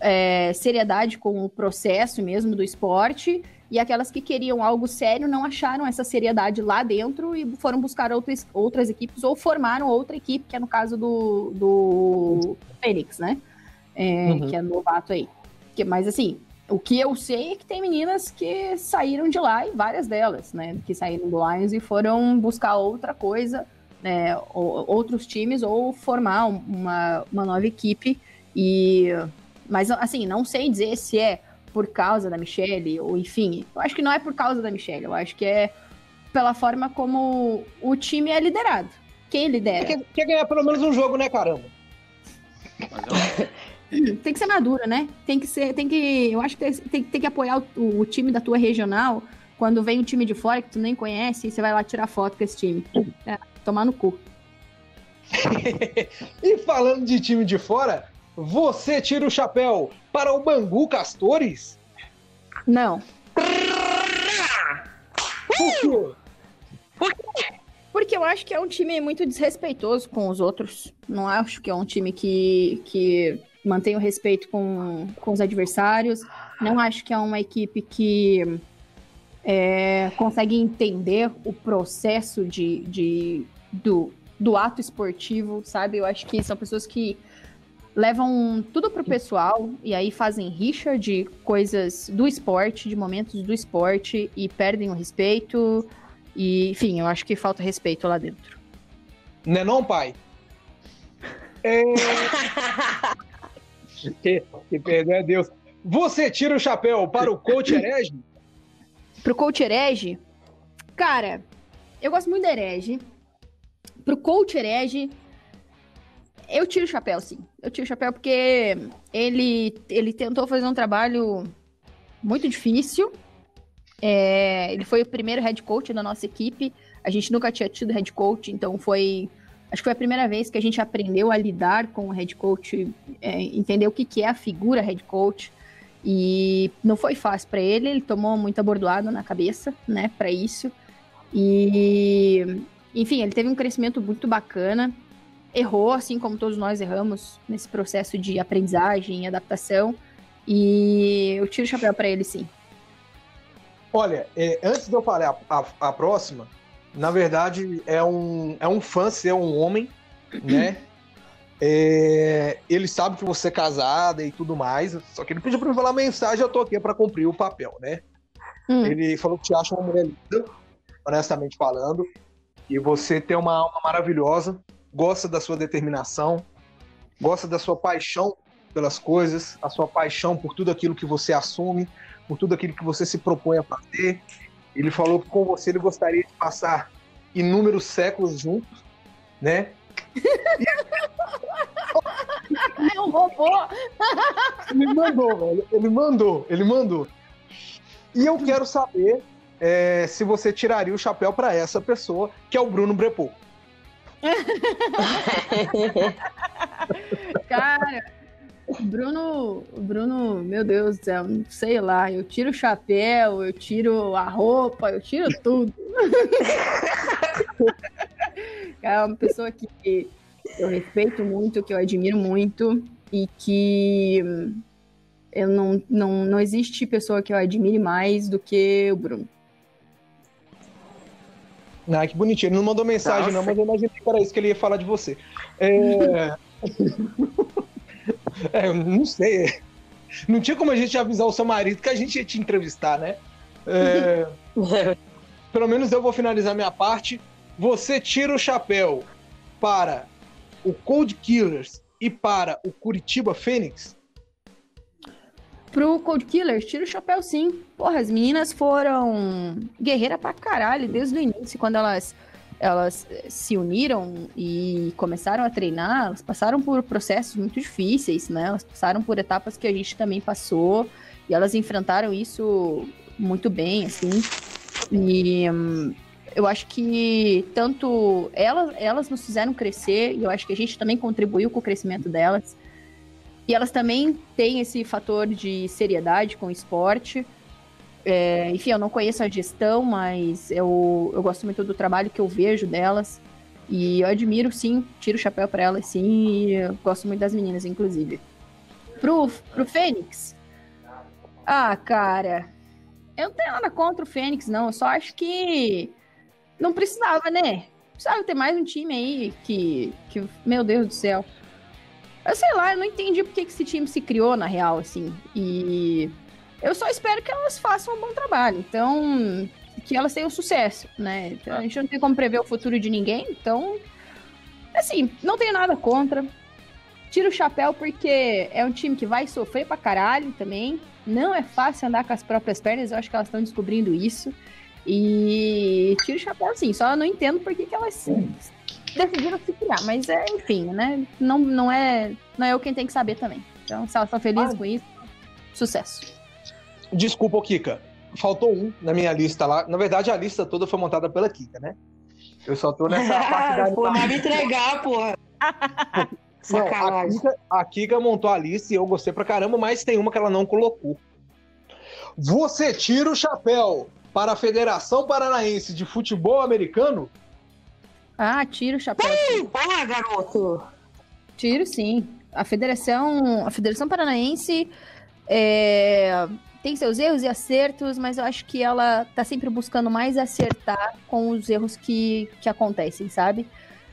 é, seriedade com o processo mesmo do esporte. E aquelas que queriam algo sério não acharam essa seriedade lá dentro e foram buscar outras, outras equipes ou formaram outra equipe, que é no caso do, do Fênix, né? É, uhum. Que é novato aí. Que, mas assim, o que eu sei é que tem meninas que saíram de lá e várias delas, né? Que saíram do Lions e foram buscar outra coisa, né? Ou, outros times ou formar uma, uma nova equipe. E, mas assim, não sei dizer se é por causa da Michelle, ou enfim, eu acho que não é por causa da Michelle, eu acho que é pela forma como o time é liderado. Quem lidera? Quer, quer ganhar pelo menos um jogo, né, caramba? tem que ser madura, né? Tem que ser, tem que, eu acho que tem, tem que apoiar o, o, time da tua regional. Quando vem um time de fora que tu nem conhece, você vai lá tirar foto com esse time. É, tomar no cu. e falando de time de fora, você tira o chapéu para o Bangu Castores? Não. Por quê? Porque eu acho que é um time muito desrespeitoso com os outros. Não acho que é um time que, que mantém o respeito com, com os adversários. Não acho que é uma equipe que é, consegue entender o processo de, de, do, do ato esportivo, sabe? Eu acho que são pessoas que levam tudo pro pessoal e aí fazem rixa de coisas do esporte, de momentos do esporte e perdem o respeito. E, enfim, eu acho que falta respeito lá dentro. Não é não, pai? É... que, que perdão é Deus. Você tira o chapéu para o coach herege? Pro coach herege? Cara, eu gosto muito da herege. Pro coach herege, eu tiro o chapéu, sim. Eu tiro o chapéu porque ele, ele tentou fazer um trabalho muito difícil. É, ele foi o primeiro head coach da nossa equipe. A gente nunca tinha tido head coach, então foi. Acho que foi a primeira vez que a gente aprendeu a lidar com o head coach, é, entender o que, que é a figura head coach. E não foi fácil para ele, ele tomou muita bordoada na cabeça, né, para isso. E, enfim, ele teve um crescimento muito bacana errou, assim como todos nós erramos nesse processo de aprendizagem e adaptação. E eu tiro o chapéu para ele, sim. Olha, é, antes de eu falar a, a, a, próxima, na verdade é um, é um fã ser um homem, né? É, ele sabe que você é casada e tudo mais, só que ele pediu para me falar mensagem, eu tô aqui para cumprir o papel, né? Hum. Ele falou que te acha uma mulher linda, honestamente falando, e você tem uma alma maravilhosa, gosta da sua determinação, gosta da sua paixão pelas coisas, a sua paixão por tudo aquilo que você assume, por tudo aquilo que você se propõe a fazer. Ele falou que com você ele gostaria de passar inúmeros séculos juntos, né? É um robô! Ele mandou, velho. Ele mandou, ele mandou. E eu quero saber é, se você tiraria o chapéu para essa pessoa, que é o Bruno Brepô. Cara, Bruno, Bruno, meu Deus do céu, sei lá, eu tiro o chapéu, eu tiro a roupa, eu tiro tudo. é uma pessoa que eu respeito muito, que eu admiro muito e que eu não, não, não existe pessoa que eu admire mais do que o Bruno. Ah, que bonitinho. Ele não mandou mensagem, Nossa. não, mas eu imaginei que era isso que ele ia falar de você. É... é, não sei. Não tinha como a gente avisar o seu marido que a gente ia te entrevistar, né? É... Pelo menos eu vou finalizar minha parte. Você tira o chapéu para o Cold Killers e para o Curitiba Fênix? Pro Cold Killers, tira o chapéu sim. Porra, as meninas foram guerreira pra caralho desde o início, quando elas, elas eh, se uniram e começaram a treinar, elas passaram por processos muito difíceis, né? Elas passaram por etapas que a gente também passou e elas enfrentaram isso muito bem, assim. E hum, eu acho que tanto elas, elas nos fizeram crescer e eu acho que a gente também contribuiu com o crescimento delas. E elas também têm esse fator de seriedade com o esporte. É, enfim, eu não conheço a gestão, mas eu, eu gosto muito do trabalho que eu vejo delas. E eu admiro, sim, tiro o chapéu para elas, sim, e gosto muito das meninas, inclusive. Pro, pro Fênix. Ah, cara. Eu não tenho nada contra o Fênix, não. Eu só acho que não precisava, né? Precisava ter mais um time aí que. que meu Deus do céu. Eu sei lá, eu não entendi por que esse time se criou, na real, assim. E eu só espero que elas façam um bom trabalho. Então, que elas tenham sucesso, né? Então, a gente não tem como prever o futuro de ninguém, então. Assim, não tenho nada contra. Tiro o chapéu porque é um time que vai sofrer pra caralho também. Não é fácil andar com as próprias pernas, eu acho que elas estão descobrindo isso. E tiro o chapéu, sim. Só não entendo por que, que elas decidiram se criar. Mas é, enfim, né? Não, não, é, não é eu quem tem que saber também. Então, se elas estão felizes ah. com isso, sucesso. Desculpa, Kika. Faltou um na minha lista lá. Na verdade, a lista toda foi montada pela Kika, né? Eu só tô nessa parte da. Pô, vai me entregar, porra. Não, a, Kika, a Kika montou a lista e eu gostei pra caramba, mas tem uma que ela não colocou. Você tira o chapéu para a Federação Paranaense de Futebol Americano? Ah, tiro o chapéu. Ei, porra, garoto! Tiro sim. A Federação, a Federação Paranaense é, tem seus erros e acertos, mas eu acho que ela tá sempre buscando mais acertar com os erros que, que acontecem, sabe?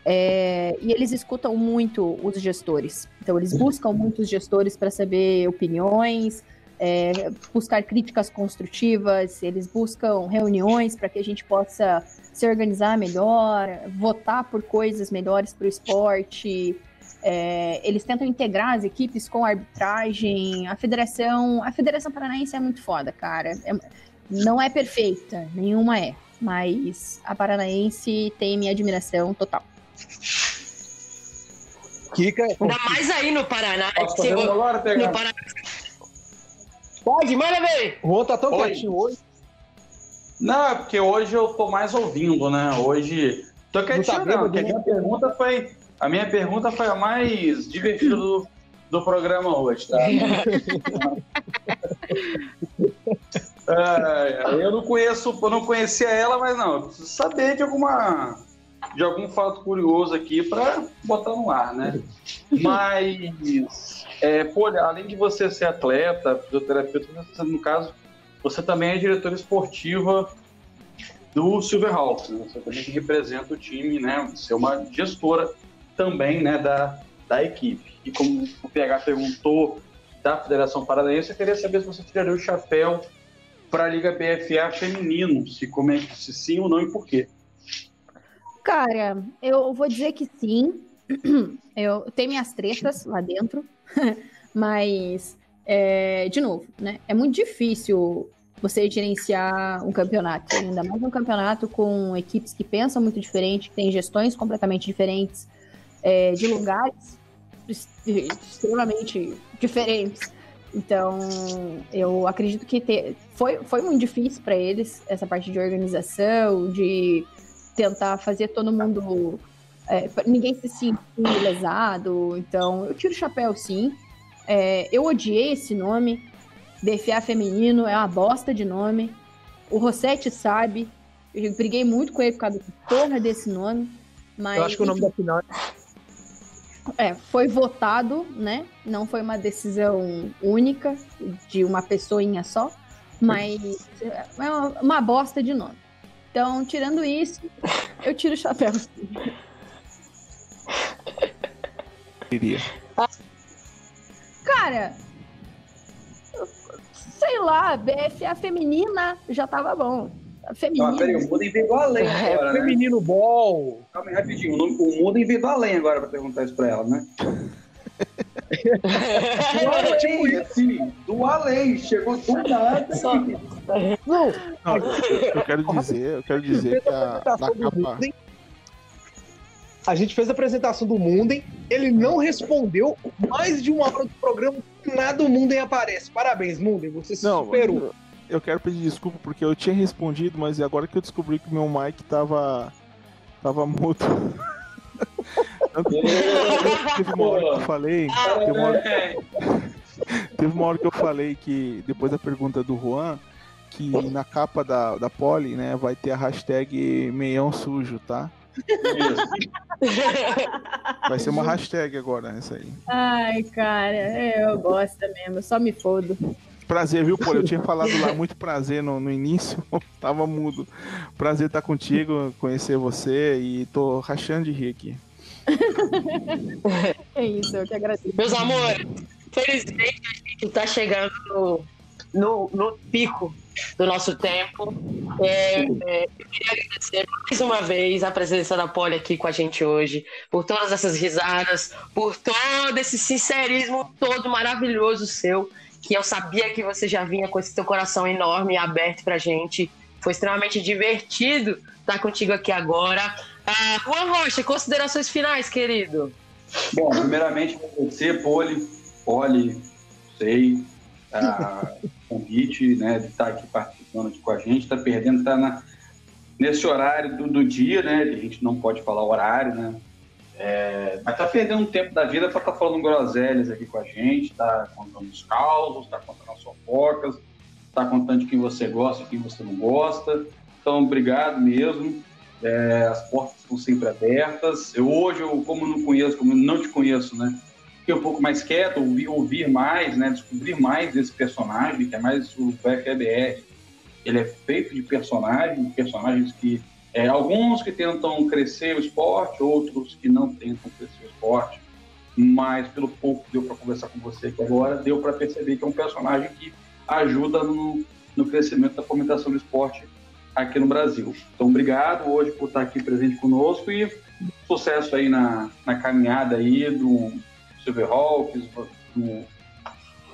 É, e eles escutam muito os gestores. Então, eles buscam muitos gestores para saber opiniões, é, buscar críticas construtivas, eles buscam reuniões para que a gente possa se organizar melhor, votar por coisas melhores para o esporte. É, eles tentam integrar as equipes com a arbitragem. A federação, a federação paranaense é muito foda, cara. É, não é perfeita, nenhuma é, mas a paranaense tem minha admiração total. Kika. Ainda mais aí no Paraná. No Paraná. Pode, manda ver. O Juan tá tão Oi. quietinho hoje. Não, é porque hoje eu tô mais ouvindo, né? Hoje. Tô quietinho, não, tá não porque a minha pergunta foi a minha pergunta foi a mais divertida do, do programa hoje, tá? é, eu não conheço, eu não conhecia ela, mas não, eu preciso saber de alguma de algum fato curioso aqui para botar no ar, né? Mas, é, pô, além de você ser atleta, fisioterapeuta, no caso, você também é diretora esportiva do Silverhawks, né? você também representa o time, né? Você é uma gestora também né, da, da equipe. E como o PH perguntou da Federação Paranaense, eu queria saber se você tiraria o chapéu para a Liga BFA feminino, se, como é, se sim ou não e por quê. Cara, eu vou dizer que sim. Eu tenho minhas tretas lá dentro, mas, é, de novo, né? É muito difícil você gerenciar um campeonato, ainda mais um campeonato com equipes que pensam muito diferente, que têm gestões completamente diferentes, é, de lugares extremamente diferentes. Então, eu acredito que ter, foi, foi muito difícil para eles essa parte de organização, de tentar fazer todo mundo. É, ninguém se sentir lesado. Então, eu tiro o chapéu sim. É, eu odiei esse nome. DFA feminino é uma bosta de nome. O Rossetti sabe. Eu briguei muito com ele por causa da porra desse nome. Mas, eu acho que o nome da final é, foi votado, né? Não foi uma decisão única de uma pessoa só, mas é uma, uma bosta de nome. Então, tirando isso, eu tiro o chapéu. Queria. Cara, sei lá, BFA feminina já tava bom. Feminino. Ah, peraí, o Muda inventou além é, agora, né? Feminino ball. Calma aí, rapidinho. O Muda inventou além agora pra perguntar isso pra ela, né? do além, tipo isso. do além, chegou do nada. Não, Não eu quero dizer, eu quero dizer que a, na capa... A gente fez a apresentação do Munden, ele não respondeu mais de uma hora do programa, nada do Munden aparece. Parabéns, Munden, você se não, superou eu quero pedir desculpa porque eu tinha respondido, mas agora que eu descobri que o meu mic tava. tava mudo. teve uma hora que eu falei. Teve uma hora, teve uma hora que eu falei que, depois da pergunta do Juan, que na capa da, da Poli, né, vai ter a hashtag meião sujo, tá? Vai ser uma hashtag agora, essa aí. Ai, cara, é, eu gosto mesmo, só me fodo. Prazer, viu, Poli? Eu tinha falado lá, muito prazer no, no início, tava mudo. Prazer estar contigo, conhecer você e tô rachando de rir aqui. é isso, eu que agradeço. Meus amores, felizmente a gente tá chegando no, no, no pico do nosso tempo. É, é, eu queria agradecer mais uma vez a presença da Poli aqui com a gente hoje, por todas essas risadas, por todo esse sincerismo todo maravilhoso seu, que eu sabia que você já vinha com esse seu coração enorme e aberto pra gente. Foi extremamente divertido estar contigo aqui agora. Ah, Juan Rocha, considerações finais, querido. Bom, primeiramente agradecer, Poli, Poli, sei, a convite, né, de estar aqui participando aqui com a gente, está perdendo, está na, nesse horário do, do dia, né, a gente não pode falar horário, né, é, mas está perdendo um tempo da vida para estar tá falando groselhas aqui com a gente, está contando os causos, está contando as fofocas, está contando de quem você gosta e quem você não gosta. Então, obrigado mesmo. É, as portas estão sempre abertas. Eu hoje, eu, como não conheço, como não te conheço, né? Fiquei um pouco mais quieto, ouvir, ouvir mais, né, descobrir mais desse personagem, que é mais o FEBR. Ele é feito de personagens, personagens que é, alguns que tentam crescer o esporte, outros que não tentam crescer o esporte. Mas pelo pouco que deu para conversar com você aqui agora, deu para perceber que é um personagem que ajuda no, no crescimento da fomentação do esporte aqui no Brasil. Então, obrigado hoje por estar aqui presente conosco e sucesso aí na, na caminhada aí do, Silverhawks, no,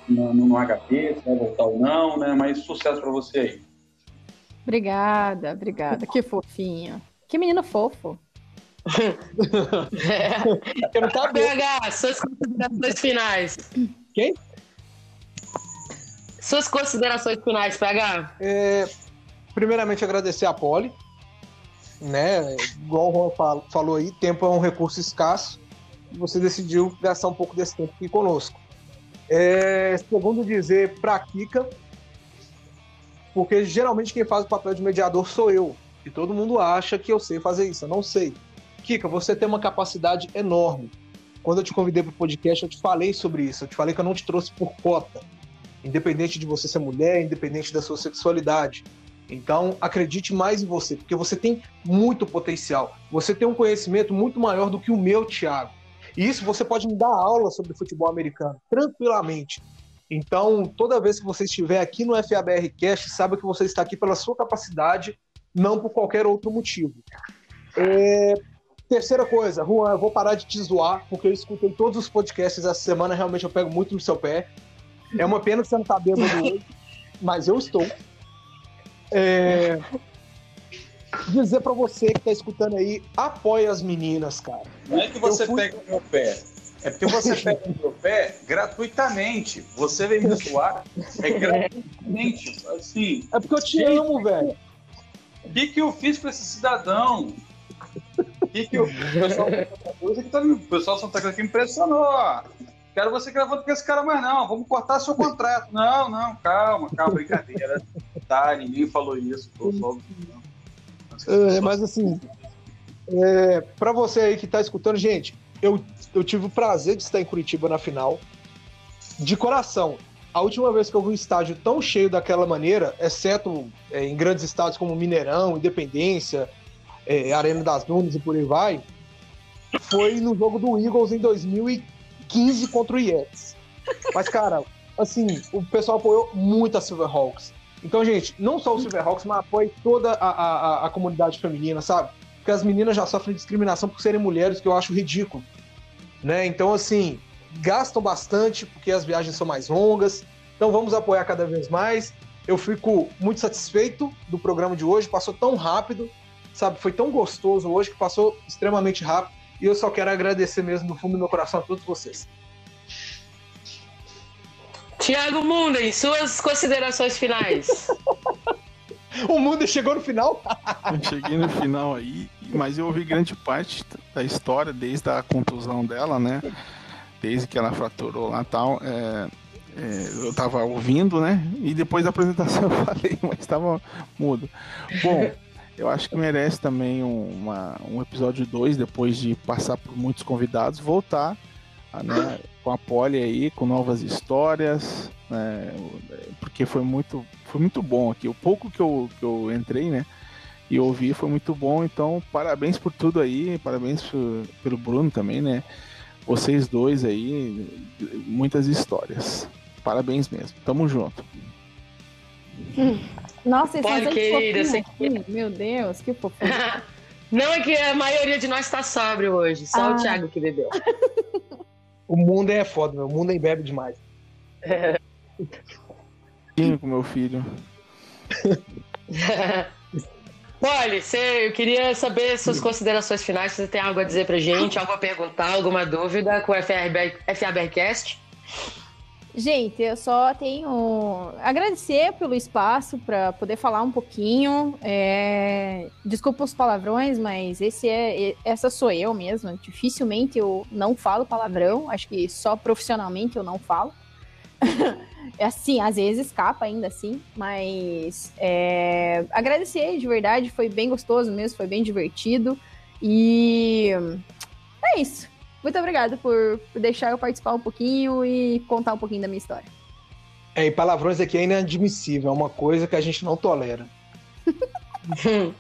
no, no HP, se vai voltar ou não, né? Mas sucesso para você aí. Obrigada, obrigada. Que fofinho. Que menino fofo. é. Eu não tá BH, suas considerações finais. Quem? Suas considerações finais, PH. É, primeiramente, agradecer a Poli. Né? Igual o Juan falou aí, tempo é um recurso escasso você decidiu gastar um pouco desse tempo aqui conosco. É, segundo dizer, para Kika, porque geralmente quem faz o papel de mediador sou eu, e todo mundo acha que eu sei fazer isso, eu não sei. Kika, você tem uma capacidade enorme. Quando eu te convidei para o podcast, eu te falei sobre isso, eu te falei que eu não te trouxe por cota, independente de você ser mulher, independente da sua sexualidade. Então, acredite mais em você, porque você tem muito potencial. Você tem um conhecimento muito maior do que o meu, Thiago. E isso você pode me dar aula sobre futebol americano, tranquilamente. Então, toda vez que você estiver aqui no FABR Cast, saiba que você está aqui pela sua capacidade, não por qualquer outro motivo. É... Terceira coisa, Juan, eu vou parar de te zoar, porque eu escutei todos os podcasts essa semana, realmente eu pego muito no seu pé. É uma pena que você não está bêbado hoje, mas eu estou. É dizer para você que tá escutando aí, apoie as meninas, cara. Não é que você fui... pega o meu pé. É porque você pega o meu pé gratuitamente. Você vem me zoar, é gratuitamente. Assim. É porque eu te amo, velho. O que, que eu fiz para esse cidadão? O que, que eu. O pessoal de Santa Cruz aqui impressionou. Quero você gravando com esse cara mais não. Vamos cortar seu contrato. Não, não, calma, calma, brincadeira. Tá, ninguém falou isso. Tô só. É, mas assim, é, para você aí que tá escutando, gente, eu, eu tive o prazer de estar em Curitiba na final. De coração, a última vez que eu vi um estádio tão cheio daquela maneira, exceto é, em grandes estádios como Mineirão, Independência, é, Arena das Dunas e por aí vai, foi no jogo do Eagles em 2015 contra o Jets. Mas, cara, assim, o pessoal apoiou muito a Silverhawks. Então, gente, não só o Silverhawks, mas apoie toda a, a, a comunidade feminina, sabe? Porque as meninas já sofrem discriminação por serem mulheres, que eu acho ridículo. Né? Então, assim, gastam bastante porque as viagens são mais longas. Então, vamos apoiar cada vez mais. Eu fico muito satisfeito do programa de hoje, passou tão rápido, sabe? Foi tão gostoso hoje que passou extremamente rápido. E eu só quero agradecer mesmo do fundo do meu coração a todos vocês. Tiago Munden, suas considerações finais. o Munden chegou no final? eu cheguei no final aí, mas eu ouvi grande parte da história, desde a contusão dela, né? Desde que ela fraturou lá e tal. É, é, eu tava ouvindo, né? E depois da apresentação eu falei, mas estava mudo. Bom, eu acho que merece também uma, um episódio 2, depois de passar por muitos convidados, voltar né, com a Polly aí, com novas histórias, né? Porque foi muito, foi muito bom aqui. O pouco que eu, que eu entrei, né? E ouvi foi muito bom, então parabéns por tudo aí, parabéns por, pelo Bruno também, né? Vocês dois aí, muitas histórias. Parabéns mesmo. Tamo junto. Nossa, Pode, é querida, você... Meu Deus, que fofo. Não é que a maioria de nós está sóbrio hoje, só ah. o Thiago que bebeu. o mundo é foda, meu. O mundo é bebe demais. É. com meu filho. Olha, você, eu queria saber suas considerações finais, se você tem algo a dizer pra gente, algo a perguntar, alguma dúvida com o FABcast. Gente, eu só tenho agradecer pelo espaço para poder falar um pouquinho. É... Desculpa os palavrões, mas esse é essa sou eu mesmo. Dificilmente eu não falo palavrão. Acho que só profissionalmente eu não falo. é assim, às vezes escapa ainda assim, mas é... agradecer de verdade. Foi bem gostoso mesmo, foi bem divertido e é isso. Muito obrigada por, deixar eu participar um pouquinho e contar um pouquinho da minha história. É, e palavrões aqui é inadmissível, é uma coisa que a gente não tolera.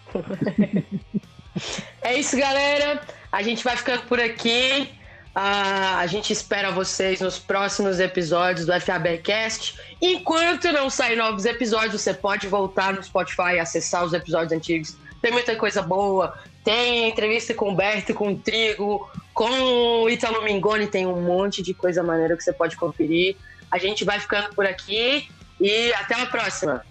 é isso, galera. A gente vai ficando por aqui. Uh, a gente espera vocês nos próximos episódios do FABcast. Enquanto não sair novos episódios, você pode voltar no Spotify e acessar os episódios antigos. Tem muita coisa boa. Tem entrevista com o Berto, com o Trigo, com o Italo Mingoni, tem um monte de coisa maneira que você pode conferir. A gente vai ficando por aqui e até a próxima.